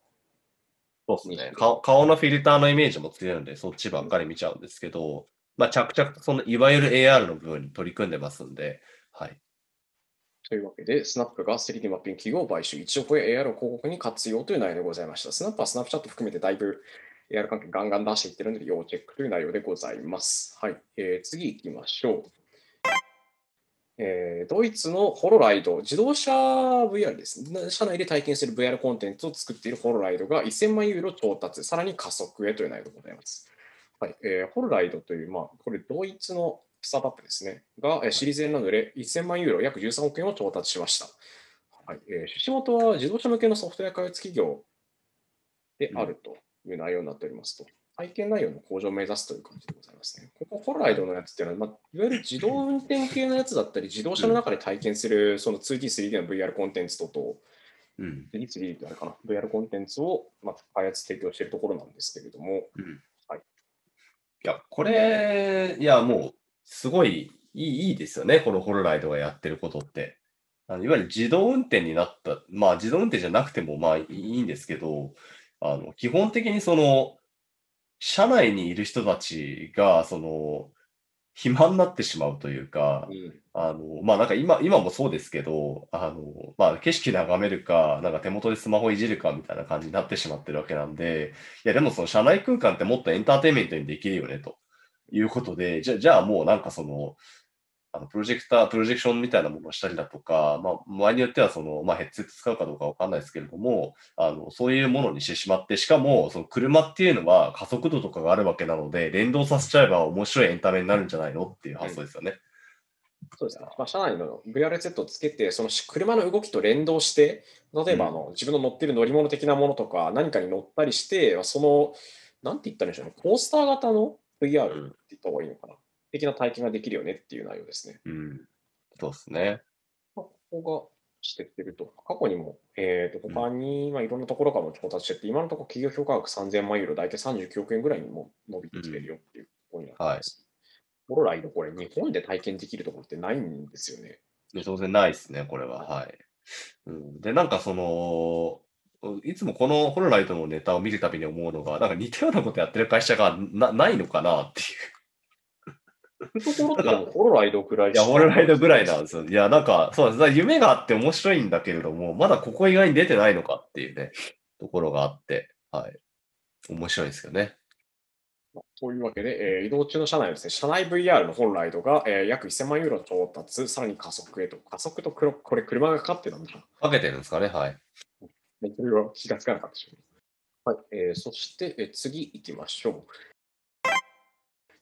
そうですね。顔顔のフィルターのイメージも強いので、そっちばっかり見ちゃうんですけど、まあ、着々とそのいわゆる AR の部分に取り組んでますんで、はい。というわけで、スナップが 3D マッピング企業を買収、1億円 AR を広告に活用という内容でございました。スナップはスナップチャット含めてだいぶ AR 関係ガンガン出していってるので、要チェックという内容でございます。はい。えー次行きましょう。えードイツのホロライド、自動車 VR ですね。車内で体験する VR コンテンツを作っているホロライドが1000万ユーロ調達、さらに加速へという内容でございます。はいえーホロライドという、まあ、これドイツのスタートアップですね。が、えーシリーズ N などで1000万ユーロ、約13億円を調達しました。はいえー出資元は自動車向けのソフトウェア開発企業であるという内容になっておりますと。体験内容の向上を目指すという感じでございますね。ここ、ホロライドのやつっていうのは、まあ、いわゆる自動運転系のやつだったり、自動車の中で体験するその 2D、3D の VR コンテンツとと、うん。次々とあれかな、VR コンテンツを、まあ、開発提供しているところなんですけれども、いや、これ、いや、もう、すごいいいいいですよね、このホロライドがやってることって。あのいわゆる自動運転になった、まあ自動運転じゃなくてもまあいいんですけど、あの基本的にその、車内にいる人たちが、その、暇になってしまうというか、あの、まあなんか今、今もそうですけど、あの、まあ景色眺めるか、なんか手元でスマホいじるかみたいな感じになってしまってるわけなんで、いやでもその車内空間ってもっとエンターテインメントにできるよね、ということで、じゃあ、じゃあもうなんかその、あのプロジェクター、プロジェクションみたいなものをしたりだとか、まあ、場合によってはその、まあ、ヘッドセット使うかどうかわかんないですけれども、あの、そういうものにしてしまって、しかも、その車っていうのは加速度とかがあるわけなので、連動させちゃえば面白いエンタメになるんじゃないのっていう発想ですよね。そうですね。まあ、車内の VR セットをつけて、その車の動きと連動して、例えばあの、自分の乗ってる乗り物的なものとか、何かに乗ったりして、その、なんて言ったらいいんでしょうね、コースター型の VR って言った方がいいのかな、的な体験ができるよねっていう内容ですね。うん。そうですね。まあ、ここがしてってると、過去にも、えー、と他に、まあ、いろんなところからも調達してって、今のところ企業評価額3000万ユーロ、大体39億円ぐらいにも伸びてきてるよっていうところになってます。ホロライド、これ、日本で体験できるところってないんですよね。で当然ないですね、これは。はい。うん、で、なんかその、いつもこのホロライトのネタを見るたびに思うのが、なんか似たようなことやってる会社がなないのかなっていう。ところってホロライドぐらいいや、ホロライドぐらいなんですよ。いや、なんか、そうです。夢があって面白いんだけれども、まだここ以外に出てないのかっていうね、ところがあって、はい。面白いですよね。というわけで、えー移動中の車内はですね、車内 VR のホロライドが、えー約1000万ユーロ調達、さらに加速へと。加速と黒これ車がかかってたんだ。かけてるんですかね、はい。それは気がつかなかったでしょうね。はい、えーそして、えー次行きましょう。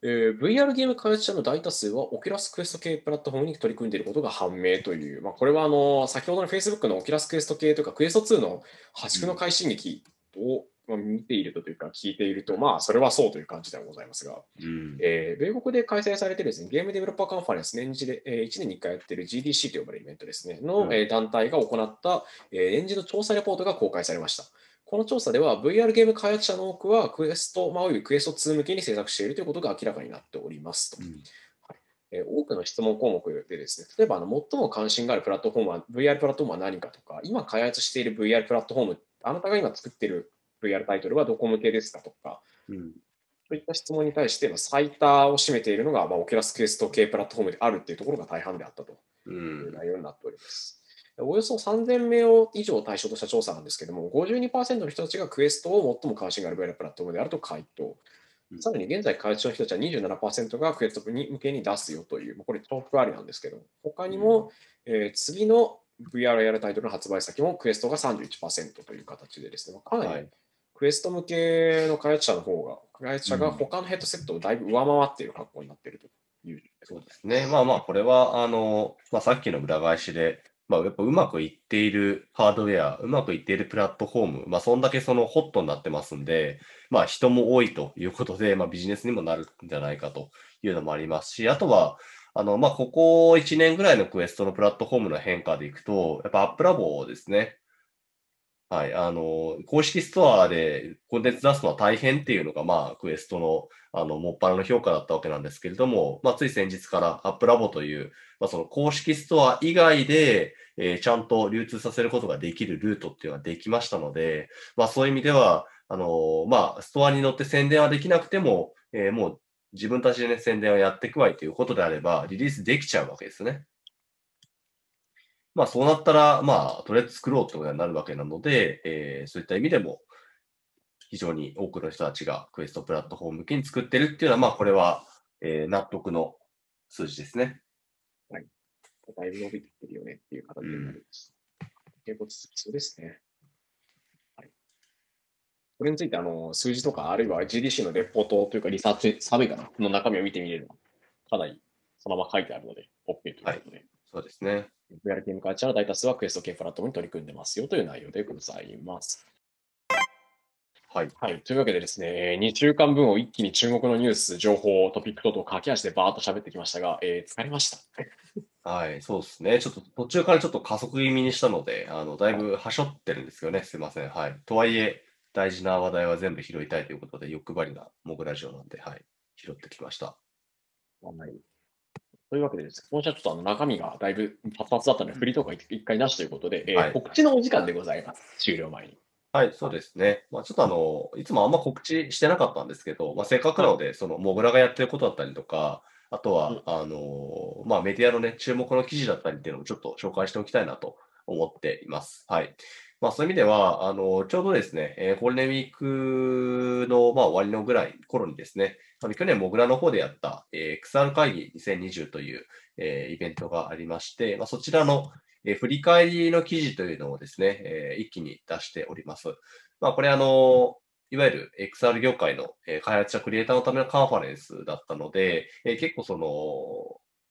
えー VR ゲーム開発者の大多数は、オキュラスクエスト系プラットフォームに取り組んでいることが判明という、まあ、これはあの先ほどの Facebook のオキュラスクエスト系とか、クエスト2の破竹の快進撃を、まあ見ているとというか、聞いていると、まあ、それはそうという感じではございますが、うん。えー米国で開催されているです、ね、ゲームデベロッパーカンファレンス、年次で、えー1年に1回やっている GDC と呼ばれるイベントですね、の、うんえー団体が行った、えー年次の調査レポートが公開されました。この調査では VR ゲーム開発者の多くはクエスト、まあ、およびクエスト2向けに制作しているということが明らかになっておりますと。うんえー多くの質問項目でですね、例えばあの最も関心があるプラットフォームは、VR プラットフォームは何かとか、今開発している VR プラットフォーム、あなたが今作っている VR タイトルはどこ向けですかとか、うん。そういった質問に対して、まあ最多を占めているのが、まあ、オキュラスクエスト系プラットフォームであるっていうところが大半であったとう。いうん内容になっております。およそ3000名を以上を対象とした調査なんですけども、52%の人たちがクエストを最も関心がある VR プラットフォームであると回答う。んさらに現在開発中の人たちは27%がクエストに向けに出すよという、まあこれトップありなんですけど、他にも、えー次の VR やるタイトルの発売先もクエストが31%という形でですね、まあかなりはいクエスト向けの開発者の方が、開発者が他のヘッドセットをだいぶ上回っている格好になっているという。そうですね。まあまあ、これは、あの、まあ、さっきの裏返しで、まあ、やっぱうまくいっているハードウェア、うまくいっているプラットフォーム、まあ、そんだけそのホットになってますんで、まあ、人も多いということで、まあ、ビジネスにもなるんじゃないかというのもありますし、あとは、あの、まあ、ここ1年ぐらいのクエストのプラットフォームの変化でいくと、やっぱアップラボですね。はい。あの、公式ストアでコンテンツ出すのは大変っていうのが、まあ、クエストの、あの、もっぱらの評価だったわけなんですけれども、まあ、つい先日からアップラボという、まあ、その公式ストア以外で、えーちゃんと流通させることができるルートっていうのができましたので、まあ、そういう意味では、あのまあ、ストアに乗って宣伝はできなくても、えーもう自分たちでね、宣伝をやっていくわいということであれば、リリースできちゃうわけですね。まあ、そうなったら、まあ、とりあえず作ろうってことになるわけなので、えーそういった意味でも、非常に多くの人たちがクエストプラットフォーム向けに作ってるっていうのは、まあ、これは、えー納得の数字ですね。だいぶ伸びてきてるよねっていう形になります。結構続きそうですね。はい。これについてあの数字とか、あるいは GDC のレポートというかリサーチサーベイかな？の中身を見てみれば、かなりそのまま書いてあるので、OK ということで、そうですね。VR ゲーム開発者の大多数はクエスト系プラットフォームに取り組んでますよという内容でございます。はい。はい。というわけでですね、2週間分を一気に注目のニュース、情報、トピック等々駆け足でバーッと喋ってきましたが、えー疲れました。はい、そうですね。ちょっと途中からちょっと加速気味にしたので、あの、だいぶはしょってるんですけどね、すいません。はい。とはいえ、大事な話題は全部拾いたいということで、欲張りなモグラジオなんで、はい、拾ってきました。はい。というわけでですね、今週はちょっとあの中身がだいぶ活発だったので、振りとか一回なしということで、えーはい告知のお時間でございます。終了前に。はい、そうですね。まあ、ちょっとあの、いつもあんま告知してなかったんですけど、まあ、せっかくなので、その、モグラがやってることだったりとか、あとは、うんあの、まあ、メディアのね、注目の記事だったりっていうのもちょっと紹介しておきたいなと思っています。はい。まあ、そういう意味では、あの、ちょうどですね、えーゴールデンウィークの、まあ、終わりのぐらい頃にですね、あの去年、モグラの方でやった、えー XR 会議2020という、えーイベントがありまして、まあ、そちらの、えー振り返りの記事というのをですね、えー一気に出しております。まあ、これあの、いわゆる XR 業界の、えー開発者クリエイターのためのカンファレンスだったので、えー結構その、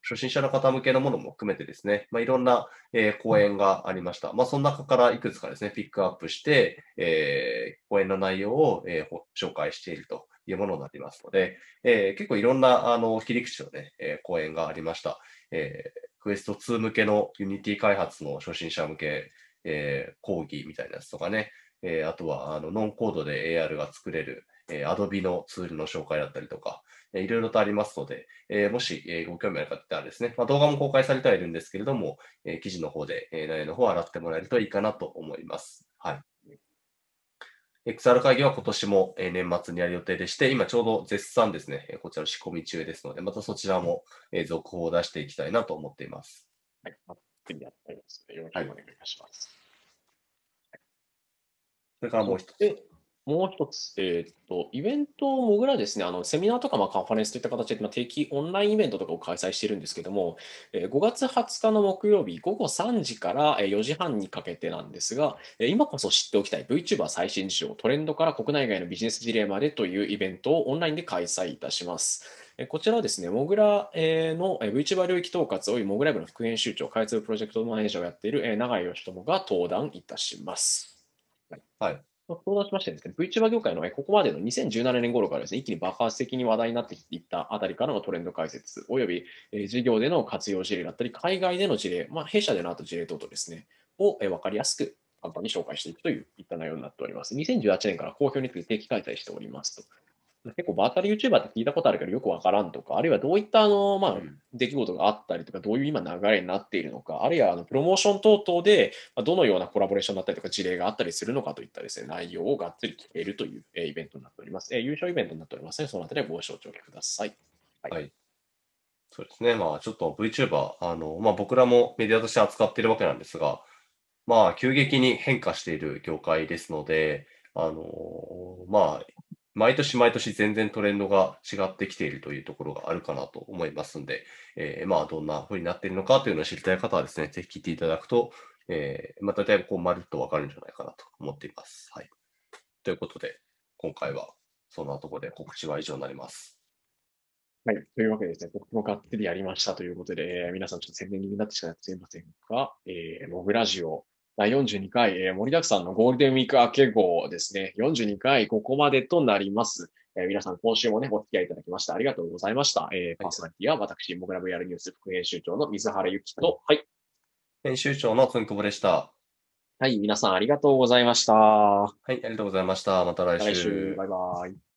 初心者の方向けのものも含めてですね、まあ、いろんな、えー講演がありました。まあ、その中からいくつかですね、ピックアップして、えー講演の内容を、えー紹介しているというものになりますので、えー結構いろんなあの切り口のね、えー講演がありました。えー、クエスト2向けの Unity 開発の初心者向け、えー講義みたいなやつとかね、えーあとはあのノンコードで AR が作れる、えー Adobe のツールの紹介だったりとか、いろいろとありますので、えーもし、えーご興味ある方はですね、まあ、動画も公開されてはいるんですけれども、えー記事の方で、えー内容の方を洗ってもらえるといいかなと思います。はい。XR 会議は今年もえー年末にやる予定でして、今ちょうど絶賛ですね、えーこちらの仕込み中ですので、またそちらもえー続報を出していきたいなと思っています。はい。やってますよろしくお願いします。それからもう一つ。もう一つ、えーと、イベントをもぐらですね、あのセミナーとかまあカンファレンスといった形で、まあ、定期オンラインイベントとかを開催しているんですけども、えー5月20日の木曜日午後3時から4時半にかけてなんですが、今こそ知っておきたい VTuber 最新事情、トレンドから国内外のビジネス事例までというイベントをオンラインで開催いたします。こちらはですね、モグラの VTuber 領域統括およびモグライブの副編集長、開発プロジェクトマネージャーをやっている永井義友が登壇いたします。はい。相談しましてですね、VTuber 業界のここまでの2017年頃からですね、一気に爆発的に話題になっていったあたりからのトレンド解説、および、え事業での活用事例だったり、海外での事例、まあ、弊社でのあと事例等々ですね、を、え分かりやすく簡単に紹介していくといういった内容になっております。2018年から好評について定期開催しておりますと。結構バーチャル YouTuber って聞いたことあるけどよくわからんとか、あるいはどういったあの、まあうん、出来事があったりとか、どういう今流れになっているのか、あるいはあのプロモーション等々で、まあどのようなコラボレーションだったりとか事例があったりするのかといったですね、内容をがっつり聞けるというえーイベントになっております。えー優勝イベントになっておりますので、そのあたりはご承知おきください。はい。そうですね。まあ、ちょっと VTuber、あの、まあ僕らもメディアとして扱っているわけなんですが、まあ、急激に変化している業界ですので、あの、まあ、毎年毎年全然トレンドが違ってきているというところがあるかなと思いますんで、えーまあ、どんな風になっているのかというのを知りたい方はですね、ぜひ聞いていただくと、えーまただいぶこう、まるっとわかるんじゃないかなと思っています。はい。ということで、今回はそんなところで告知は以上になります。はい。というわけでですね、僕もがっつりやりましたということで、えー皆さんちょっと宣伝気になってしまってすいませんが、えー、モグラジオ第42回、えー盛りだくさんのゴールデンウィーク明け号ですね、42回ここまでとなります。えー皆さん今週もね、お付き合いいただきましてありがとうございました。えーパーソナリティは私、モグラ VR ニュース副編集長の水原ゆきと、はい。編集長のつんくぼでした。はい、皆さんありがとうございました。はい、ありがとうございました。また来週。来週、バイバイ。